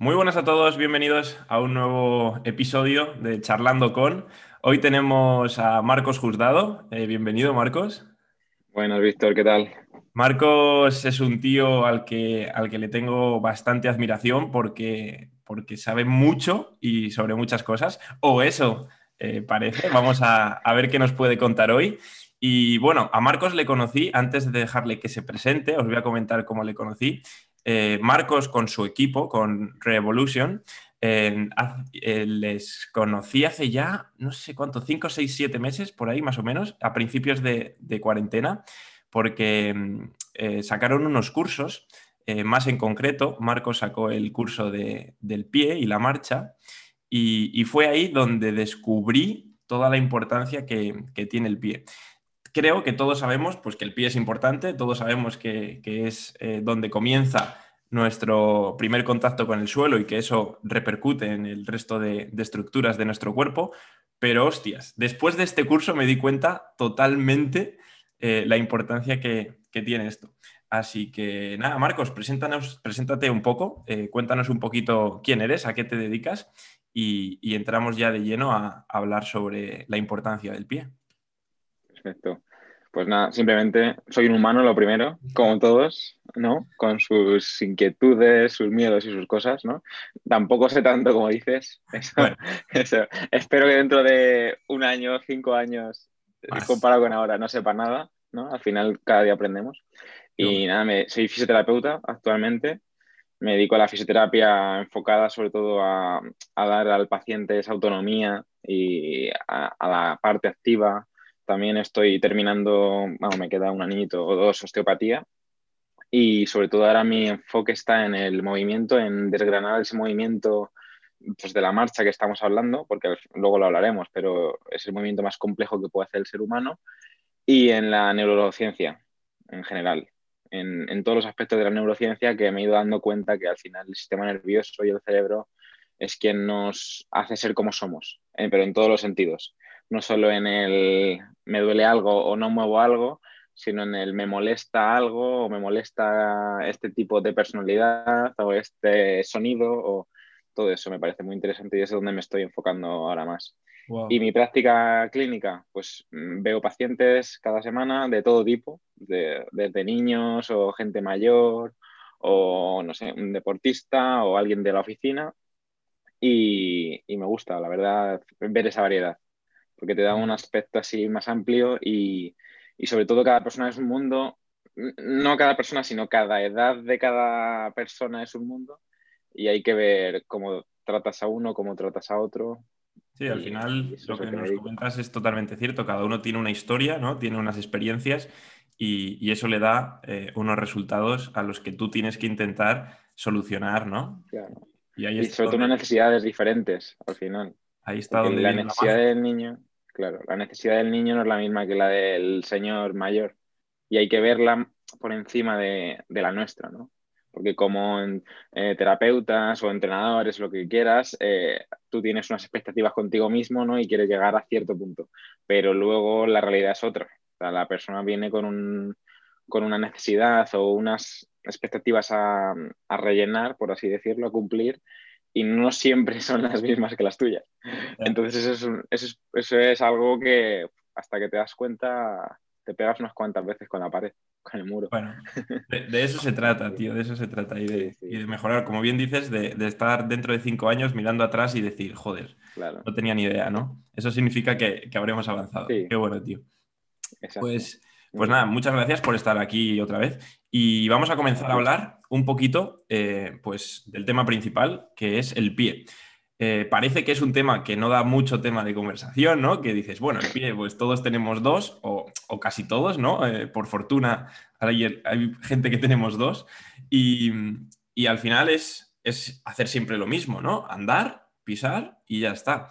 Muy buenas a todos, bienvenidos a un nuevo episodio de Charlando con. Hoy tenemos a Marcos Juzgado. Eh, bienvenido, Marcos. Buenas, Víctor, ¿qué tal? Marcos es un tío al que, al que le tengo bastante admiración porque, porque sabe mucho y sobre muchas cosas, o eso eh, parece. Vamos a, a ver qué nos puede contar hoy. Y bueno, a Marcos le conocí antes de dejarle que se presente, os voy a comentar cómo le conocí. Eh, Marcos con su equipo, con Revolution, eh, les conocí hace ya, no sé cuánto, 5, 6, 7 meses, por ahí más o menos, a principios de, cuarentena, porque mm, eh, sacaron unos cursos, más en concreto, Marcos sacó el curso de, del pie y la marcha, y, fue ahí donde descubrí toda la importancia que tiene el pie creo que todos sabemos pues, que el pie es importante, todos sabemos que, es eh, donde comienza nuestro primer contacto con el suelo y que eso repercute en el resto de, estructuras de nuestro cuerpo. Pero hostias, después de este curso me di cuenta totalmente eh, la importancia que, tiene esto. Así que nada, Marcos, preséntanos, preséntate un poco, eh, cuéntanos un poquito quién eres, a qué te dedicas y entramos ya de lleno a hablar sobre la importancia del pie. Perfecto. Pues nada, simplemente soy un humano lo primero, como todos, ¿no? Con sus inquietudes, sus miedos y sus cosas, ¿no? Tampoco sé tanto como dices. Espero que dentro de un año, cinco años, comparado con ahora, no sepa nada, ¿no? Al final cada día aprendemos. Y nada, me, soy fisioterapeuta actualmente. Me dedico a la fisioterapia enfocada sobre todo a, dar al paciente esa autonomía y a la parte activa, también estoy terminando, bueno, me queda un anito o dos osteopatía. Y sobre todo ahora mi enfoque está en el movimiento, en desgranar ese movimiento pues, de la marcha que estamos hablando, porque luego lo hablaremos, pero es el movimiento más complejo que puede hacer el ser humano, y en la neurociencia en general, en, en todos los aspectos de la neurociencia que me he ido dando cuenta que al final el sistema nervioso y el cerebro es quien nos hace ser como somos, eh, pero en todos los sentidos no solo en el me duele algo o no muevo algo, sino en el me molesta algo o me molesta este tipo de personalidad o este sonido o todo eso. Me parece muy interesante y es donde me estoy enfocando ahora más. Y mi práctica clínica, pues mm, veo pacientes cada semana de todo tipo, desde niños o gente mayor o, no sé, un deportista o alguien de la oficina y me gusta, la verdad, ver esa variedad porque te da un aspecto así más amplio y, sobre todo cada persona es un mundo, no cada persona, sino cada edad de cada persona es un mundo y hay que ver cómo tratas a uno, cómo tratas a otro. Sí, al final lo que nos comentas es totalmente cierto, cada uno tiene una historia, ¿no? tiene unas experiencias y, eso le da eh, unos resultados a los que tú tienes que intentar solucionar, ¿no? Claro. Y, sobre todo unas necesidades diferentes al final. Ahí está donde la necesidad del niño claro. La necesidad del niño no es la misma que la del señor mayor y hay que verla por encima de, la nuestra, ¿no? Porque como eh, terapeutas o entrenadores, lo que quieras, eh, tú tienes unas expectativas contigo mismo, ¿no? Y quieres llegar a cierto punto, pero luego la realidad es otra. la persona viene con, un, con una necesidad o unas expectativas a rellenar, por así decirlo, a cumplir, y no siempre son las mismas que las tuyas. Entonces eso es, eso, es, algo que hasta que te das cuenta te pegas unas cuantas veces con la pared, con el muro. Bueno, de, eso se trata, tío, de eso se trata y de, Y de mejorar, como bien dices, de, estar dentro de cinco años mirando atrás y decir, joder, no tenía ni idea, ¿no? Eso significa que, que habremos avanzado. Qué bueno, tío. Pues pues nada, muchas gracias por estar aquí otra vez. Y vamos a comenzar a hablar un poquito eh, pues, del tema principal, que es el pie. Eh, parece que es un tema que no da mucho tema de conversación, ¿no? Que dices, bueno, el pie, pues todos tenemos dos, o, casi todos, ¿no? Eh, por fortuna hay, hay, gente que tenemos dos. Y, y al final es, es hacer siempre lo mismo, ¿no? Andar, pisar y ya está.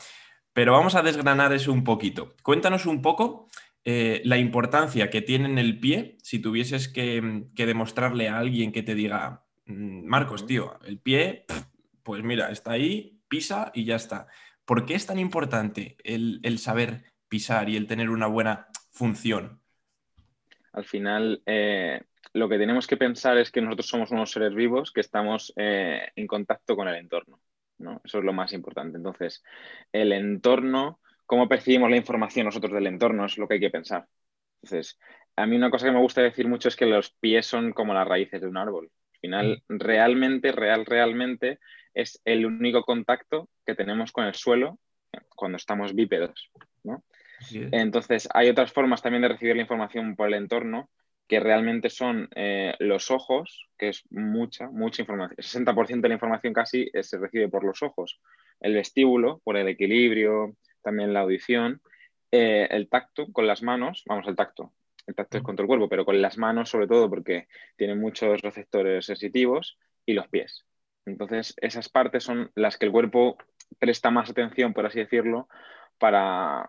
Pero vamos a desgranar eso un poquito. Cuéntanos un poco eh, la importancia que tiene en el pie, si tuvieses que, demostrarle a alguien que te diga, mm, Marcos, tío, el pie, pues mira, está ahí, pisa y ya está. ¿Por qué es tan importante el, saber pisar y el tener una buena función? Al final, eh, lo que tenemos que pensar es que nosotros somos unos seres vivos que estamos eh, en contacto con el entorno. ¿no? Eso es lo más importante. Entonces, el entorno, cómo percibimos la información nosotros del entorno es lo que hay que pensar. Entonces, a mí una cosa que me gusta decir mucho es que los pies son como las raíces de un árbol. Al final, mm. realmente, real, realmente es el único contacto que tenemos con el suelo cuando estamos bípedos. ¿no? Entonces, hay otras formas también de recibir la información por el entorno que realmente son eh, los ojos, que es mucha, mucha información. El 60% de la información casi eh, se recibe por los ojos. El vestíbulo, por el equilibrio, también la audición. Eh, el tacto con las manos, vamos, el tacto. El tacto es contra el cuerpo, pero con las manos sobre todo porque tiene muchos receptores sensitivos y los pies. Entonces, esas partes son las que el cuerpo presta más atención, por así decirlo, para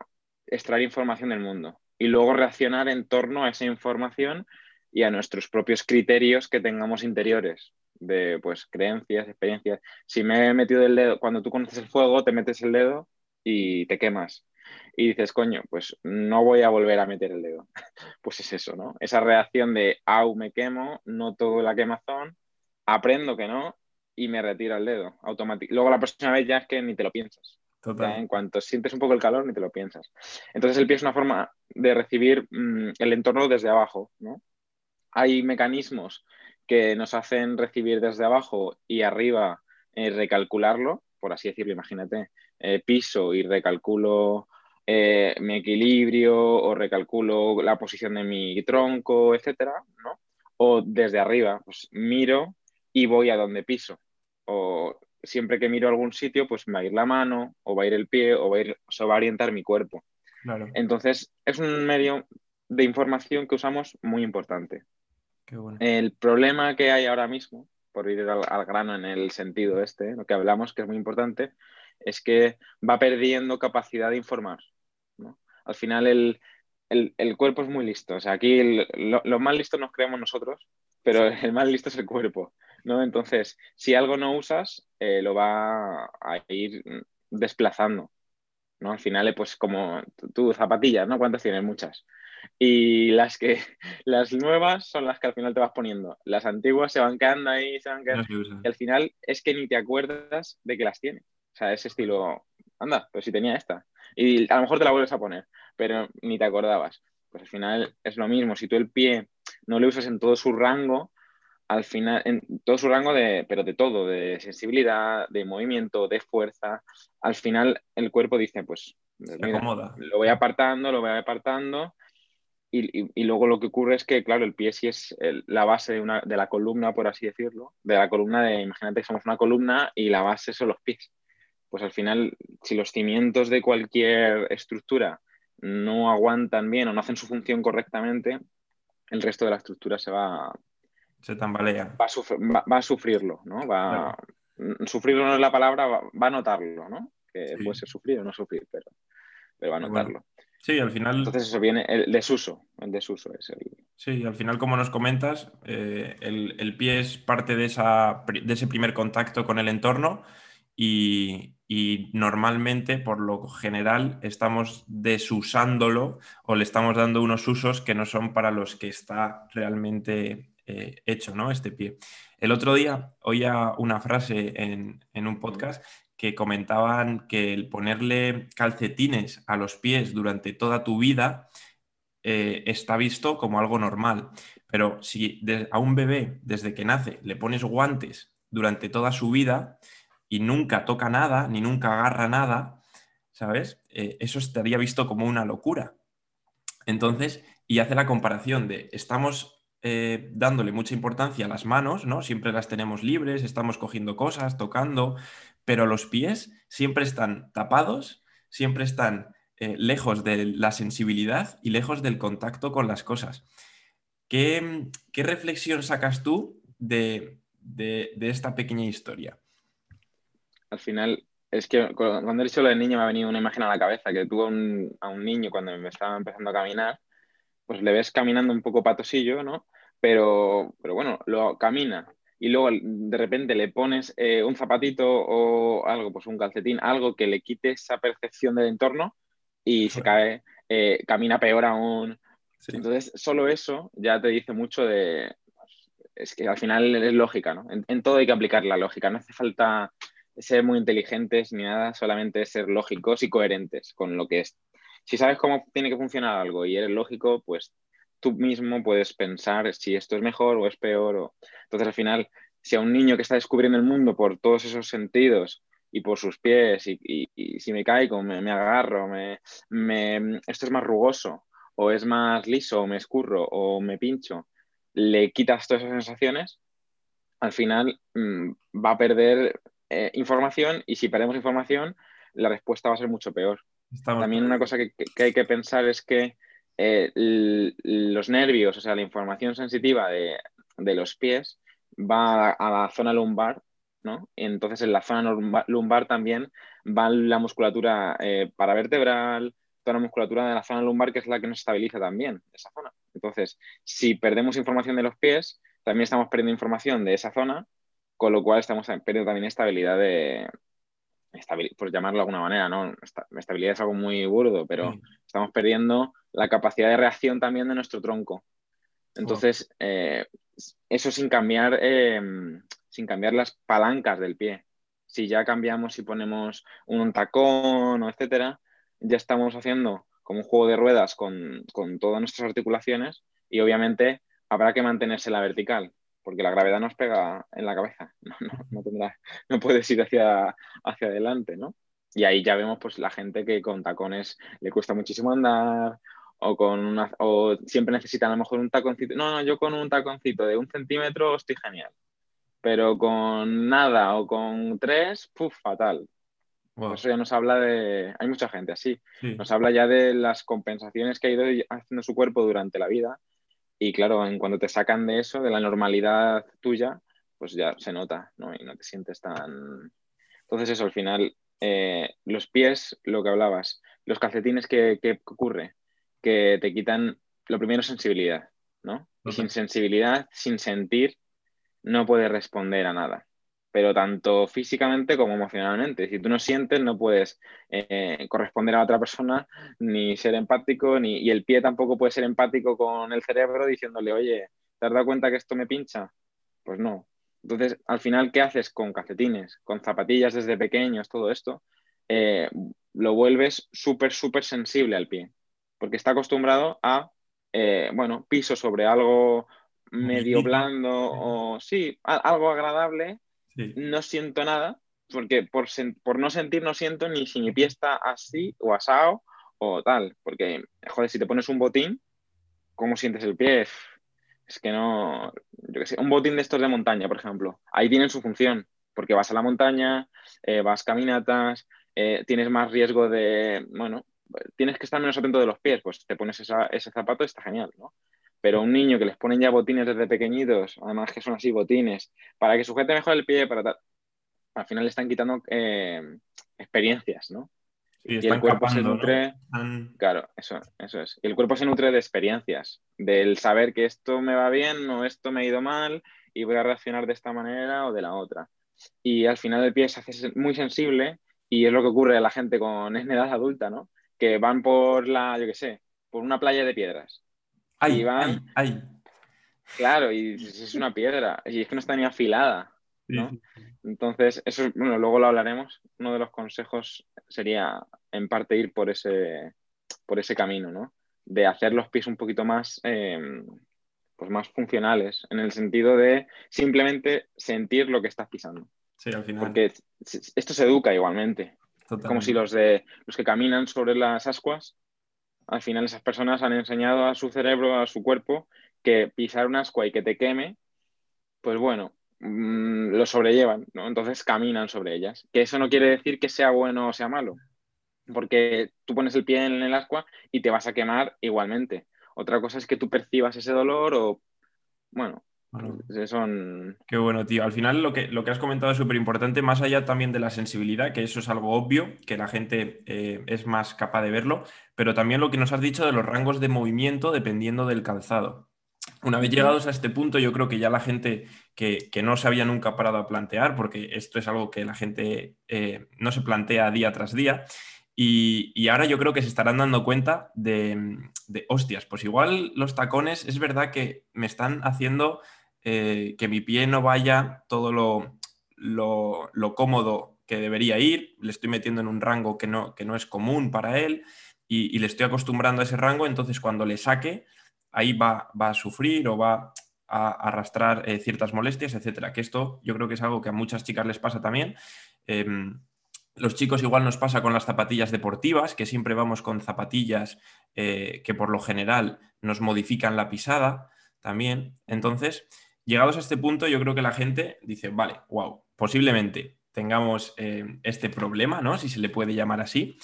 extraer información del mundo y luego reaccionar en torno a esa información y a nuestros propios criterios que tengamos interiores de pues creencias, experiencias. Si me he metido el dedo, cuando tú conoces el fuego, te metes el dedo y te quemas. Y dices, coño, pues no voy a volver a meter el dedo. Pues es eso, ¿no? Esa reacción de, au, me quemo, noto la quemazón, aprendo que no y me retiro el dedo automático. Luego la próxima vez ya es que ni te lo piensas. En cuanto sientes un poco el calor, ni te lo piensas. Entonces el pie es una forma de recibir mm, el entorno desde abajo. ¿no? Hay mecanismos que nos hacen recibir desde abajo y arriba eh, recalcularlo, por así decirlo, imagínate, eh, piso y recalculo eh, mi equilibrio o recalculo la posición de mi tronco, etcétera, ¿no? O desde arriba, pues miro y voy a donde piso. O siempre que miro algún sitio, pues me va a ir la mano, o va a ir el pie, o va a, ir, va a orientar mi cuerpo. Entonces, es un medio de información que usamos muy importante. El problema que hay ahora mismo, por ir al, grano en el sentido este, lo que hablamos, que es muy importante, es que va perdiendo capacidad de informar. Al final, el, cuerpo es muy listo. O sea, aquí los más listos nos creemos nosotros, pero el más listo es el cuerpo. ¿no? Entonces, si algo no usas, eh, lo va a ir desplazando, ¿no? Al final, pues como tú, zapatillas, ¿no? ¿Cuántas tienes? Muchas. Y las que, las nuevas son las que al final te vas poniendo. Las antiguas se van quedando ahí, se van quedando. y al final es que ni te acuerdas de que las tienes. O sea, ese estilo, anda, pues si tenía esta. Y a lo mejor te la vuelves a poner, pero ni te acordabas. Pues al final es lo mismo. Si tú el pie no le usas en todo su rango, al final, en todo su rango de, pero de todo, de sensibilidad, de movimiento, de fuerza, al final el cuerpo dice, pues, lo voy apartando, lo voy apartando, y, luego lo que ocurre es que, claro, el pie sí es la base de, una, de la columna, por así decirlo, de la columna de, imagínate que somos una columna y la base son los pies. Pues al final, si los cimientos de cualquier estructura no aguantan bien o no hacen su función correctamente, el resto de la estructura se va, se tambalea. Va a, sufrirlo, ¿no? Va, Sufrirlo no es la palabra, va, a notarlo, ¿no? Que puede ser sufrir o no sufrir, pero, pero va a notarlo. Sí, al final. Entonces eso viene, el desuso, el desuso es el. Sí, al final, como nos comentas, eh, el, pie es parte de, esa, de ese primer contacto con el entorno y, normalmente, por lo general, estamos desusándolo o le estamos dando unos usos que no son para los que está realmente eh, hecho, ¿no? Este pie. El otro día oía una frase en, un podcast que comentaban que el ponerle calcetines a los pies durante toda tu vida eh, está visto como algo normal. Pero si a un bebé desde que nace le pones guantes durante toda su vida y nunca toca nada, ni nunca agarra nada, ¿sabes? Eh, eso estaría visto como una locura. Entonces, y hace la comparación de estamos eh, dándole mucha importancia a las manos, ¿no? Siempre las tenemos libres, estamos cogiendo cosas, tocando, pero los pies siempre están tapados, siempre están eh, lejos de la sensibilidad y lejos del contacto con las cosas. ¿Qué, reflexión sacas tú de, esta pequeña historia? Al final, es que cuando he dicho lo del niño me ha venido una imagen a la cabeza, que tuvo a un niño cuando me estaba empezando a caminar pues le ves caminando un poco patosillo, ¿no? Pero, pero bueno, lo camina y luego de repente le pones eh, un zapatito o algo, pues un calcetín, algo que le quite esa percepción del entorno y se cae, eh, camina peor aún. Entonces, solo eso ya te dice mucho de, es que al final es lógica, ¿no? En, todo hay que aplicar la lógica, no hace falta ser muy inteligentes ni nada, solamente ser lógicos y coherentes con lo que es. Si sabes cómo tiene que funcionar algo y eres lógico, pues tú mismo puedes pensar si esto es mejor o es peor. O... Entonces, al final, si a un niño que está descubriendo el mundo por todos esos sentidos y por sus pies, y, si me caigo, me, me agarro, me, me, esto es más rugoso, o es más liso, o me escurro, o me pincho, le quitas todas esas sensaciones, al final mm, va a perder eh, información y si perdemos información, la respuesta va a ser mucho peor. También una cosa que, hay que pensar es que eh, los nervios, o sea, la información sensitiva de, los pies va a, la zona lumbar, ¿no? Entonces en la zona lumbar, también va la musculatura eh, paravertebral, toda la musculatura de la zona lumbar que es la que nos estabiliza también, esa zona. Entonces, si perdemos información de los pies, también estamos perdiendo información de esa zona, con lo cual estamos perdiendo también estabilidad de, por llamarlo de alguna manera, ¿no? Estabilidad es algo muy burdo, pero estamos perdiendo la capacidad de reacción también de nuestro tronco. Entonces, eh, eso sin cambiar, em, sin cambiar las palancas del pie. Si ya cambiamos y ponemos un tacón o etcétera, ya estamos haciendo como un juego de ruedas con, todas nuestras articulaciones y obviamente habrá que mantenerse la vertical porque la gravedad nos pega en la cabeza, no, no, puedes ir hacia, hacia adelante, ¿no? Y ahí ya vemos pues la gente que con tacones le cuesta muchísimo andar o con una, o siempre necesitan a lo mejor un taconcito. No, no, yo con un taconcito de un centímetro estoy genial. Pero con nada o con tres, puf, fatal. Eso ya nos habla de. Hay mucha gente así. Nos habla ya de las compensaciones que ha ido haciendo su cuerpo durante la vida. Y claro, en cuando te sacan de eso, de la normalidad tuya, pues ya se nota, ¿no? Y no te sientes tan. Entonces, eso, al final, eh, los pies, lo que hablabas, los calcetines, ¿qué, ¿qué, ocurre? Que te quitan, lo primero, sensibilidad, ¿no? Y sin sensibilidad, sin sentir, no puedes responder a nada pero tanto físicamente como emocionalmente. Si tú no sientes, no puedes eh, corresponder a otra persona, ni ser empático, ni, y el pie tampoco puede ser empático con el cerebro diciéndole, oye, ¿te has dado cuenta que esto me pincha? Pues no. Entonces, al final, ¿qué haces con calcetines, con zapatillas desde pequeños, todo esto? Eh, lo vuelves súper, súper sensible al pie, porque está acostumbrado a, eh, bueno, piso sobre algo medio blando o sí, algo agradable no siento nada, porque por, no sentir no siento ni si mi pie está así o asado o tal, porque, joder, si te pones un botín, ¿cómo sientes el pie? Es que no, yo qué sé, un botín de estos de montaña, por ejemplo, ahí tienen su función, porque vas a la montaña, eh, vas caminatas, eh, tienes más riesgo de, bueno, tienes que estar menos atento de los pies, pues te pones ese zapato está genial, ¿no? Pero un niño que les ponen ya botines desde pequeñitos, además que son así botines, para que sujete mejor el pie, para tal, al final le están quitando eh, experiencias, ¿no? y el cuerpo se nutre, claro, eso, eso es. Y el cuerpo se nutre de experiencias, del saber que esto me va bien o esto me ha ido mal y voy a reaccionar de esta manera o de la otra. Y al final el pie se hace muy sensible y es lo que ocurre a la gente con en edad adulta, ¿no? Que van por la, yo qué sé, por una playa de piedras Ahí, ahí, Claro, y es una piedra, y es que no está ni afilada, ¿no? Entonces, eso, bueno, luego lo hablaremos. Uno de los consejos sería, en parte, ir por ese, por ese camino, ¿no? De hacer los pies un poquito más, em, pues más funcionales, en el sentido de simplemente sentir lo que estás pisando. Sí, al final. Porque esto se educa igualmente. Como si los, de, los que caminan sobre las ascuas al final esas personas han enseñado a su cerebro, a su cuerpo, que pisar un ascua y que te queme, pues bueno, mm, lo sobrellevan, ¿no? Entonces caminan sobre ellas. Que eso no quiere decir que sea bueno o sea malo, porque tú pones el pie en el ascua y te vas a quemar igualmente. Otra cosa es que tú percibas ese dolor o, bueno, son... Qué bueno, tío. Al final lo que, lo que has comentado es súper importante, más allá también de la sensibilidad, que eso es algo obvio, que la gente eh, es más capaz de verlo, pero también lo que nos has dicho de los rangos de movimiento dependiendo del calzado. Una vez llegados a este punto, yo creo que ya la gente que, no se había nunca parado a plantear, porque esto es algo que la gente eh, no se plantea día tras día, y, ahora yo creo que se estarán dando cuenta de, de, hostias, pues igual los tacones es verdad que me están haciendo eh, que mi pie no vaya todo lo, lo, cómodo que debería ir, le estoy metiendo en un rango que no, que no es común para él y, le estoy acostumbrando a ese rango, entonces cuando le saque, ahí va, va a sufrir o va a arrastrar eh, ciertas molestias, etcétera. Que esto yo creo que es algo que a muchas chicas les pasa también. Em, los chicos igual nos pasa con las zapatillas deportivas, que siempre vamos con zapatillas eh, que por lo general nos modifican la pisada también. Entonces, llegados a este punto, yo creo que la gente dice, vale, wow, posiblemente tengamos eh, este problema, ¿no? Si se le puede llamar así.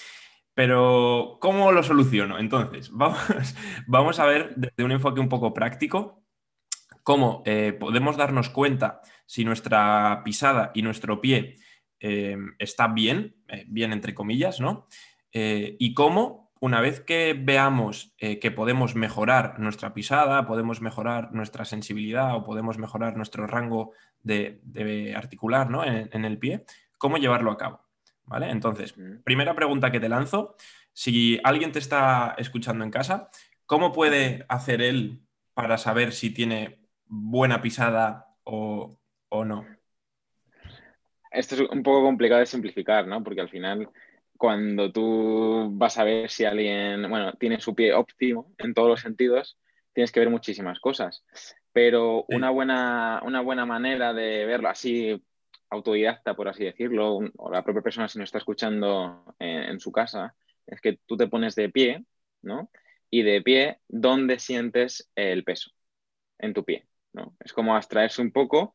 Pero, ¿cómo lo soluciono? Entonces, vamos, vamos a ver desde un enfoque un poco práctico cómo eh, podemos darnos cuenta si nuestra pisada y nuestro pie eh, está bien, bien entre comillas, ¿no? y cómo, una vez que veamos que podemos mejorar nuestra pisada, podemos mejorar nuestra sensibilidad o podemos mejorar nuestro rango de, articular ¿no? en el pie, cómo llevarlo a cabo. ¿vale? Entonces, primera pregunta que te lanzo, si alguien te está escuchando en casa, ¿cómo puede hacer él para saber si tiene buena pisada o, no? Esto es un poco complicado de simplificar, ¿no? Porque al final, cuando tú vas a ver si alguien, bueno, tiene su pie óptimo en todos los sentidos, tienes que ver muchísimas cosas. Pero una, buena, una buena manera de verlo así autodidacta, por así decirlo, o la propia persona si nos está escuchando en, su casa, es que tú te pones de pie, ¿no? Y de pie, ¿dónde sientes el peso? En tu pie, ¿no? Es como abstraerse un poco,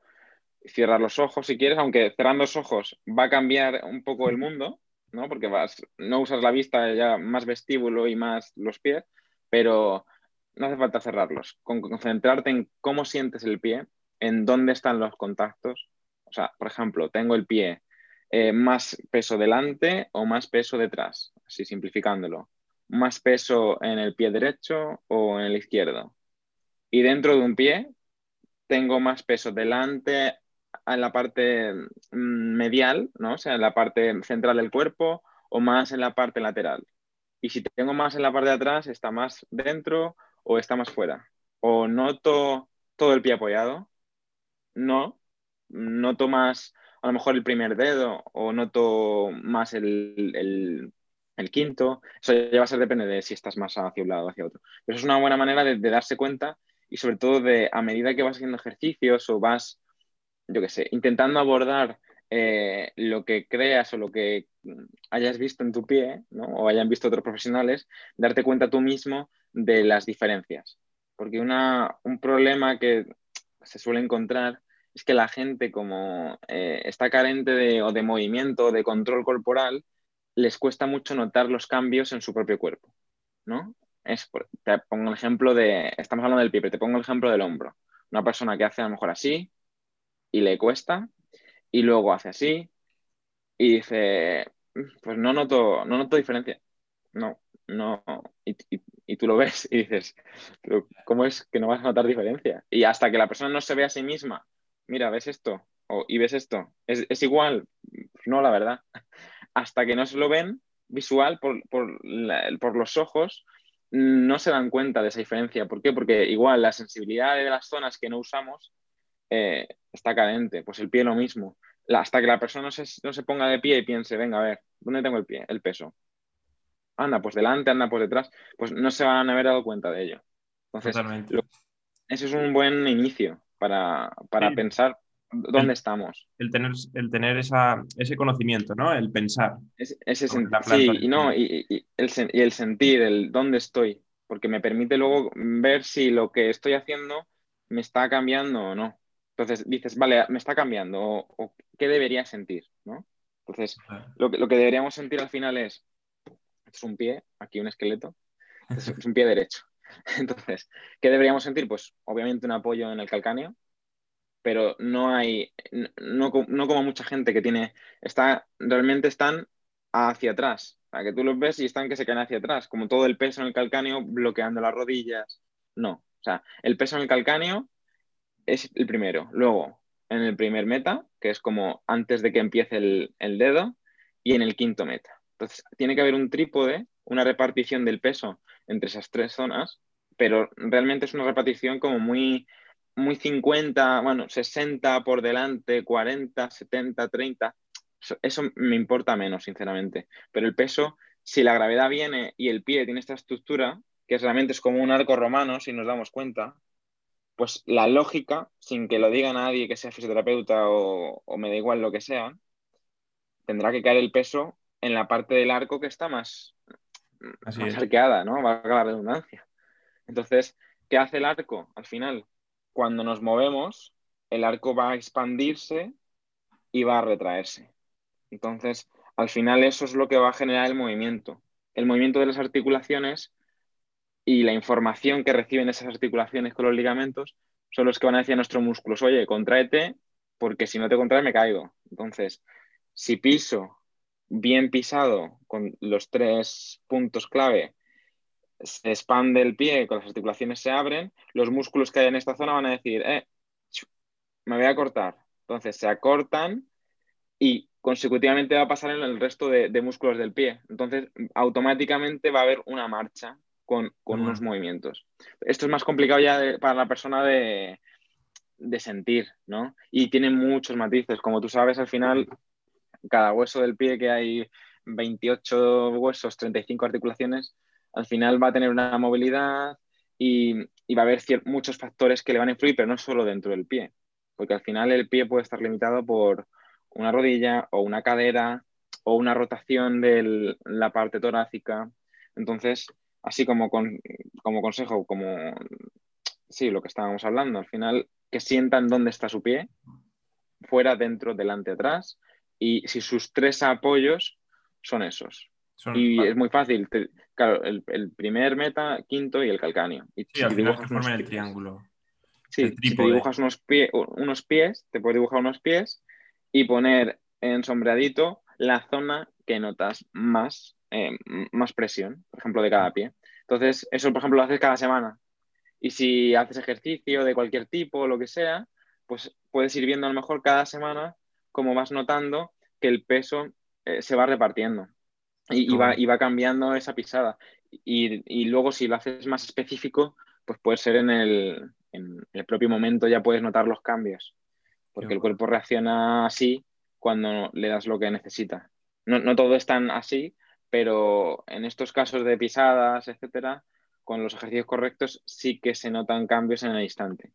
cerrar los ojos si quieres, aunque cerrando los ojos va a cambiar un poco el mundo, ¿no? Porque vas, no usas la vista ya más vestíbulo y más los pies, pero no hace falta cerrarlos. concentrarte en cómo sientes el pie, en dónde están los contactos, o sea, por ejemplo, tengo el pie eh, más peso delante o más peso detrás, así simplificándolo. Más peso en el pie derecho o en el izquierdo. Y dentro de un pie tengo más peso delante en la parte mm, medial, ¿no? O sea, en la parte central del cuerpo o más en la parte lateral. Y si tengo más en la parte de atrás, está más dentro o está más fuera. O noto todo el pie apoyado, no, noto más a lo mejor el primer dedo o noto más el, quinto. Eso ya va a ser depende de si estás más hacia un lado o hacia otro. Pero es una buena manera de, darse cuenta y sobre todo de a medida que vas haciendo ejercicios o vas, yo qué sé, intentando abordar eh, lo que creas o lo que hayas visto en tu pie, ¿no? o hayan visto otros profesionales, darte cuenta tú mismo de las diferencias. Porque una, un problema que se suele encontrar es que la gente como eh, está carente de, o de movimiento o de control corporal, les cuesta mucho notar los cambios en su propio cuerpo, ¿no? Es, te pongo el ejemplo de, estamos hablando del pie, pero te pongo el ejemplo del hombro. Una persona que hace a lo mejor así y le cuesta y luego hace así y dice, pues no noto, no noto diferencia. No, no. Y, y, tú lo ves y dices, pero ¿cómo es que no vas a notar diferencia? Y hasta que la persona no se ve a sí misma mira, ¿ves esto? O, y ves esto. ¿Es, igual? No, la verdad. Hasta que no se lo ven visual por, los ojos, no se dan cuenta de esa diferencia. ¿Por qué? Porque igual la sensibilidad de las zonas que no usamos eh, está cadente. Pues el pie lo mismo. hasta que la persona no se, no se, ponga de pie y piense, venga, a ver, ¿dónde tengo el pie? El peso. Anda, pues delante, anda, pues detrás. Pues no se van a haber dado cuenta de ello. Entonces, eso es un buen inicio para, pensar dónde estamos. El tener, el tener esa, ese conocimiento, ¿no? El pensar. ese sí, y, no, y, el, y el sentir, el dónde estoy, porque me permite luego ver si lo que estoy haciendo me está cambiando o no. Entonces dices, vale, me está cambiando, o, qué debería sentir, ¿no? Entonces, lo, lo, que deberíamos sentir al final es, es un pie, aquí un esqueleto, es un pie derecho. Entonces, ¿qué deberíamos sentir? Pues obviamente un apoyo en el calcáneo, pero no hay, no, como mucha gente que tiene, está, realmente están hacia atrás, para que tú los ves y están que se caen hacia atrás, como todo el peso en el calcáneo bloqueando las rodillas. No, o sea, el peso en el calcáneo es el primero. Luego, en el primer meta, que es como antes de que empiece el, el dedo, y en el quinto meta. Entonces, tiene que haber un trípode, una repartición del peso entre esas tres zonas, pero realmente es una repartición como muy, muy 50, bueno, 60 por delante, 40, 70, 30, eso me importa menos, sinceramente. Pero el peso, si la gravedad viene y el pie tiene esta estructura, que realmente es como un arco romano, si nos damos cuenta, pues la lógica, sin que lo diga nadie que sea fisioterapeuta o, me da igual lo que sea, tendrá que caer el peso en la parte del arco que está más, arqueada, ¿no? Va a la redundancia. Entonces, ¿qué hace el arco al final? Cuando nos movemos, el arco va a expandirse y va a retraerse. Entonces, al final eso es lo que va a generar el movimiento. El movimiento de las articulaciones y la información que reciben esas articulaciones con los ligamentos son los que van a decir a nuestros músculos, oye, contraete, porque si no te contrae me caigo. Entonces, si piso bien pisado con los tres puntos clave, se expande el pie, con las articulaciones se abren, los músculos que hay en esta zona van a decir, eh, me voy a cortar. Entonces se acortan y consecutivamente va a pasar en el resto de, músculos del pie. Entonces, automáticamente va a haber una marcha con, unos movimientos. Esto es más complicado ya para la persona de, sentir, ¿no? Y tiene muchos matices. Como tú sabes, al final, cada hueso del pie que hay 28 huesos, 35 articulaciones, al final va a tener una movilidad y, y va a haber muchos factores que le van a influir, pero no solo dentro del pie, porque al final el pie puede estar limitado por una rodilla o una cadera o una rotación de la parte torácica. Entonces, así como, como consejo, como sí, lo que estábamos hablando, al final que sientan dónde está su pie, fuera, dentro, delante, atrás, y si sus tres apoyos son esos. y es muy fácil. claro, el, primer meta, quinto y el calcáneo. Y sí, al final forma el triángulo. Sí, si te dibujas unos, unos pies, te puedes dibujar unos pies y poner en sombreadito la zona que notas más, eh, más presión, por ejemplo, de cada pie. Entonces, eso, por ejemplo, lo haces cada semana. Y si haces ejercicio de cualquier tipo lo que sea, pues puedes ir viendo a lo mejor cada semana cómo vas notando que el peso eh, se va repartiendo y, va, y, va, cambiando esa pisada. Y, y, luego si lo haces más específico, pues puede ser en el, en el propio momento ya puedes notar los cambios porque el cuerpo reacciona así cuando le das lo que necesita. No, todo es tan así, pero en estos casos de pisadas, etcétera, con los ejercicios correctos sí que se notan cambios en el instante.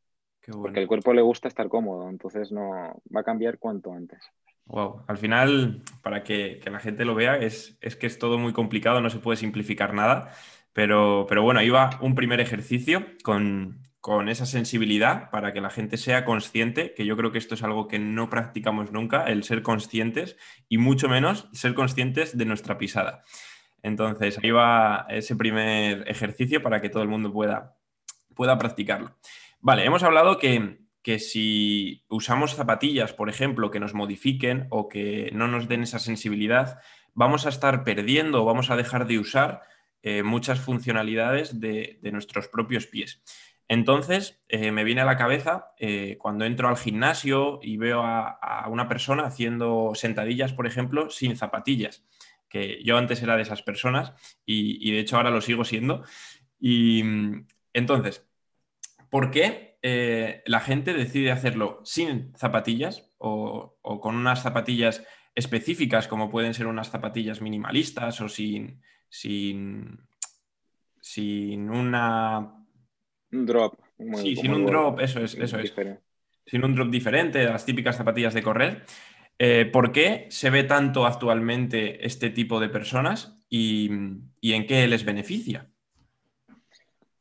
Porque el cuerpo le gusta estar cómodo, entonces no va a cambiar cuanto antes. Wow, al final, para que, la gente lo vea, es, es, que es todo muy complicado, no se puede simplificar nada, pero, pero bueno, ahí va un primer ejercicio con, con esa sensibilidad para que la gente sea consciente, que yo creo que esto es algo que no practicamos nunca, el ser conscientes y mucho menos ser conscientes de nuestra pisada. Entonces, ahí va ese primer ejercicio para que todo el mundo pueda, pueda practicarlo. Vale, hemos hablado que, que si usamos zapatillas, por ejemplo, que nos modifiquen o que no nos den esa sensibilidad, vamos a estar perdiendo o vamos a dejar de usar eh, muchas funcionalidades de, de nuestros propios pies. Entonces, eh, me viene a la cabeza eh, cuando entro al gimnasio y veo a, una persona haciendo sentadillas, por ejemplo, sin zapatillas, que yo antes era de esas personas y, de hecho ahora lo sigo siendo. Y entonces, ¿por qué eh, la gente decide hacerlo sin zapatillas o, con unas zapatillas específicas, como pueden ser unas zapatillas minimalistas o sin, sin, sin una un drop. sí, sin un drop, eso es, eso es. Sin un drop diferente, las típicas zapatillas de correr. Eh, ¿Por qué se ve tanto actualmente este tipo de personas y, en qué les beneficia?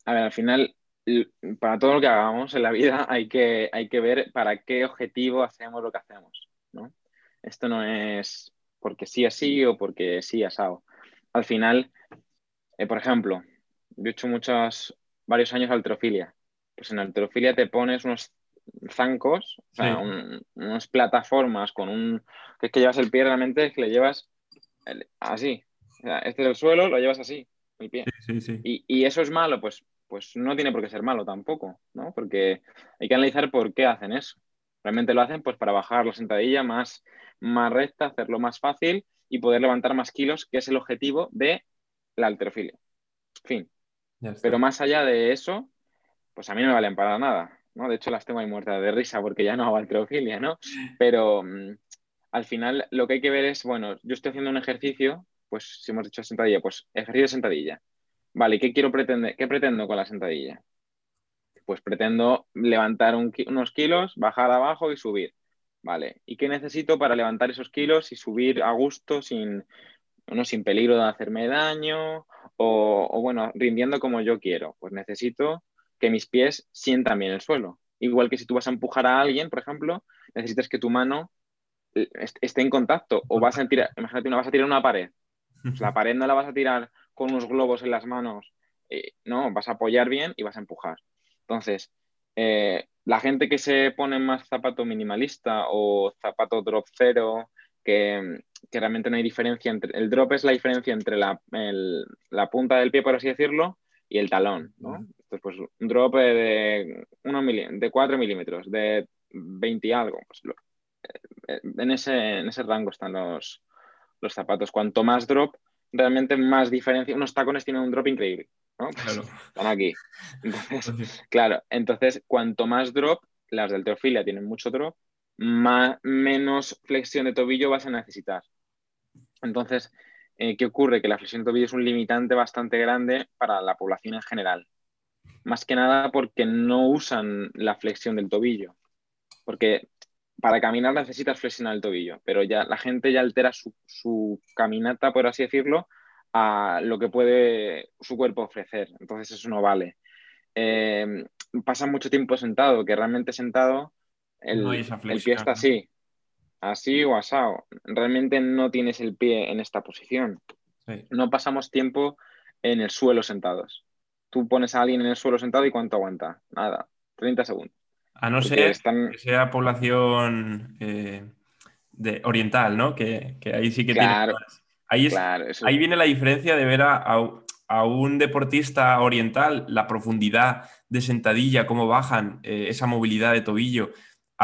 A ver, al final, para todo lo que hagamos en la vida hay que, hay que ver para qué objetivo hacemos lo que hacemos. ¿no? Esto no es porque sí así o porque sí asado. Al final, eh, por ejemplo, yo he hecho muchas varios años alterofilia. Pues en alterofilia te pones unos zancos, o sea, unas plataformas con un... que es que llevas el pie realmente, es que le llevas así. O sea, este es el suelo, lo llevas así, el pie. y, y, eso es malo, pues, pues no tiene por qué ser malo tampoco, ¿no? Porque hay que analizar por qué hacen eso. Realmente lo hacen pues para bajar la sentadilla más, más recta, hacerlo más fácil y poder levantar más kilos, que es el objetivo de la alterofilia. Fin. Pero más allá de eso, pues a mí no me valen para nada. ¿no? De hecho, las tengo ahí muertas de risa porque ya no hago alterofilia, ¿no? Pero mm, al final lo que hay que ver es, bueno, yo estoy haciendo un ejercicio, pues si hemos dicho sentadilla, pues ejercicio de sentadilla. Vale, ¿y qué quiero pretender? ¿Qué pretendo con la sentadilla? Pues pretendo levantar unos kilos, bajar abajo y subir. Vale, ¿y qué necesito para levantar esos kilos y subir a gusto sin, no, sin peligro de hacerme daño o, bueno, rindiendo como yo quiero? Pues necesito que mis pies sientan bien el suelo. Igual que si tú vas a empujar a alguien, por ejemplo, necesitas que tu mano eh, esté en contacto o vas a tirar, imagínate, una vas a tirar una pared. Pues la pared no la vas a tirar con unos globos en las manos, eh, no, vas a apoyar bien y vas a empujar. Entonces, eh, la gente que se pone más zapato minimalista o zapato drop cero, que, realmente no hay diferencia entre. El drop es la diferencia entre la, la, punta del pie, por así decirlo, y el talón. ¿no? Entonces, pues un drop de, uno de 4 milímetros, de 20 y algo. Pues, eh, en, ese, en ese rango están los, los zapatos. Cuanto más drop, realmente más diferencia. Unos tacones tienen un drop increíble. ¿no? Pues están aquí. Entonces, claro, entonces cuanto más drop, las del teofilia tienen mucho drop, más, menos flexión de tobillo vas a necesitar. Entonces, eh, ¿qué ocurre? Que la flexión de tobillo es un limitante bastante grande para la población en general. Más que nada porque no usan la flexión del tobillo. Porque para caminar necesitas flexionar el tobillo, pero ya la gente ya altera su, caminata, por así decirlo, a lo que puede su cuerpo ofrecer. Entonces eso no vale. Eh, pasa mucho tiempo sentado, que realmente sentado el, pie está así, así o asado. Realmente no tienes el pie en esta posición. No pasamos tiempo en el suelo sentados. Tú pones a alguien en el suelo sentado y ¿cuánto aguanta? Nada, 30 segundos. A no ser que sea población eh, de, oriental, ¿no? Que, ahí sí que tiene. Ahí, ahí viene la diferencia de ver a, un deportista oriental, la profundidad de sentadilla, cómo bajan eh, esa movilidad de tobillo,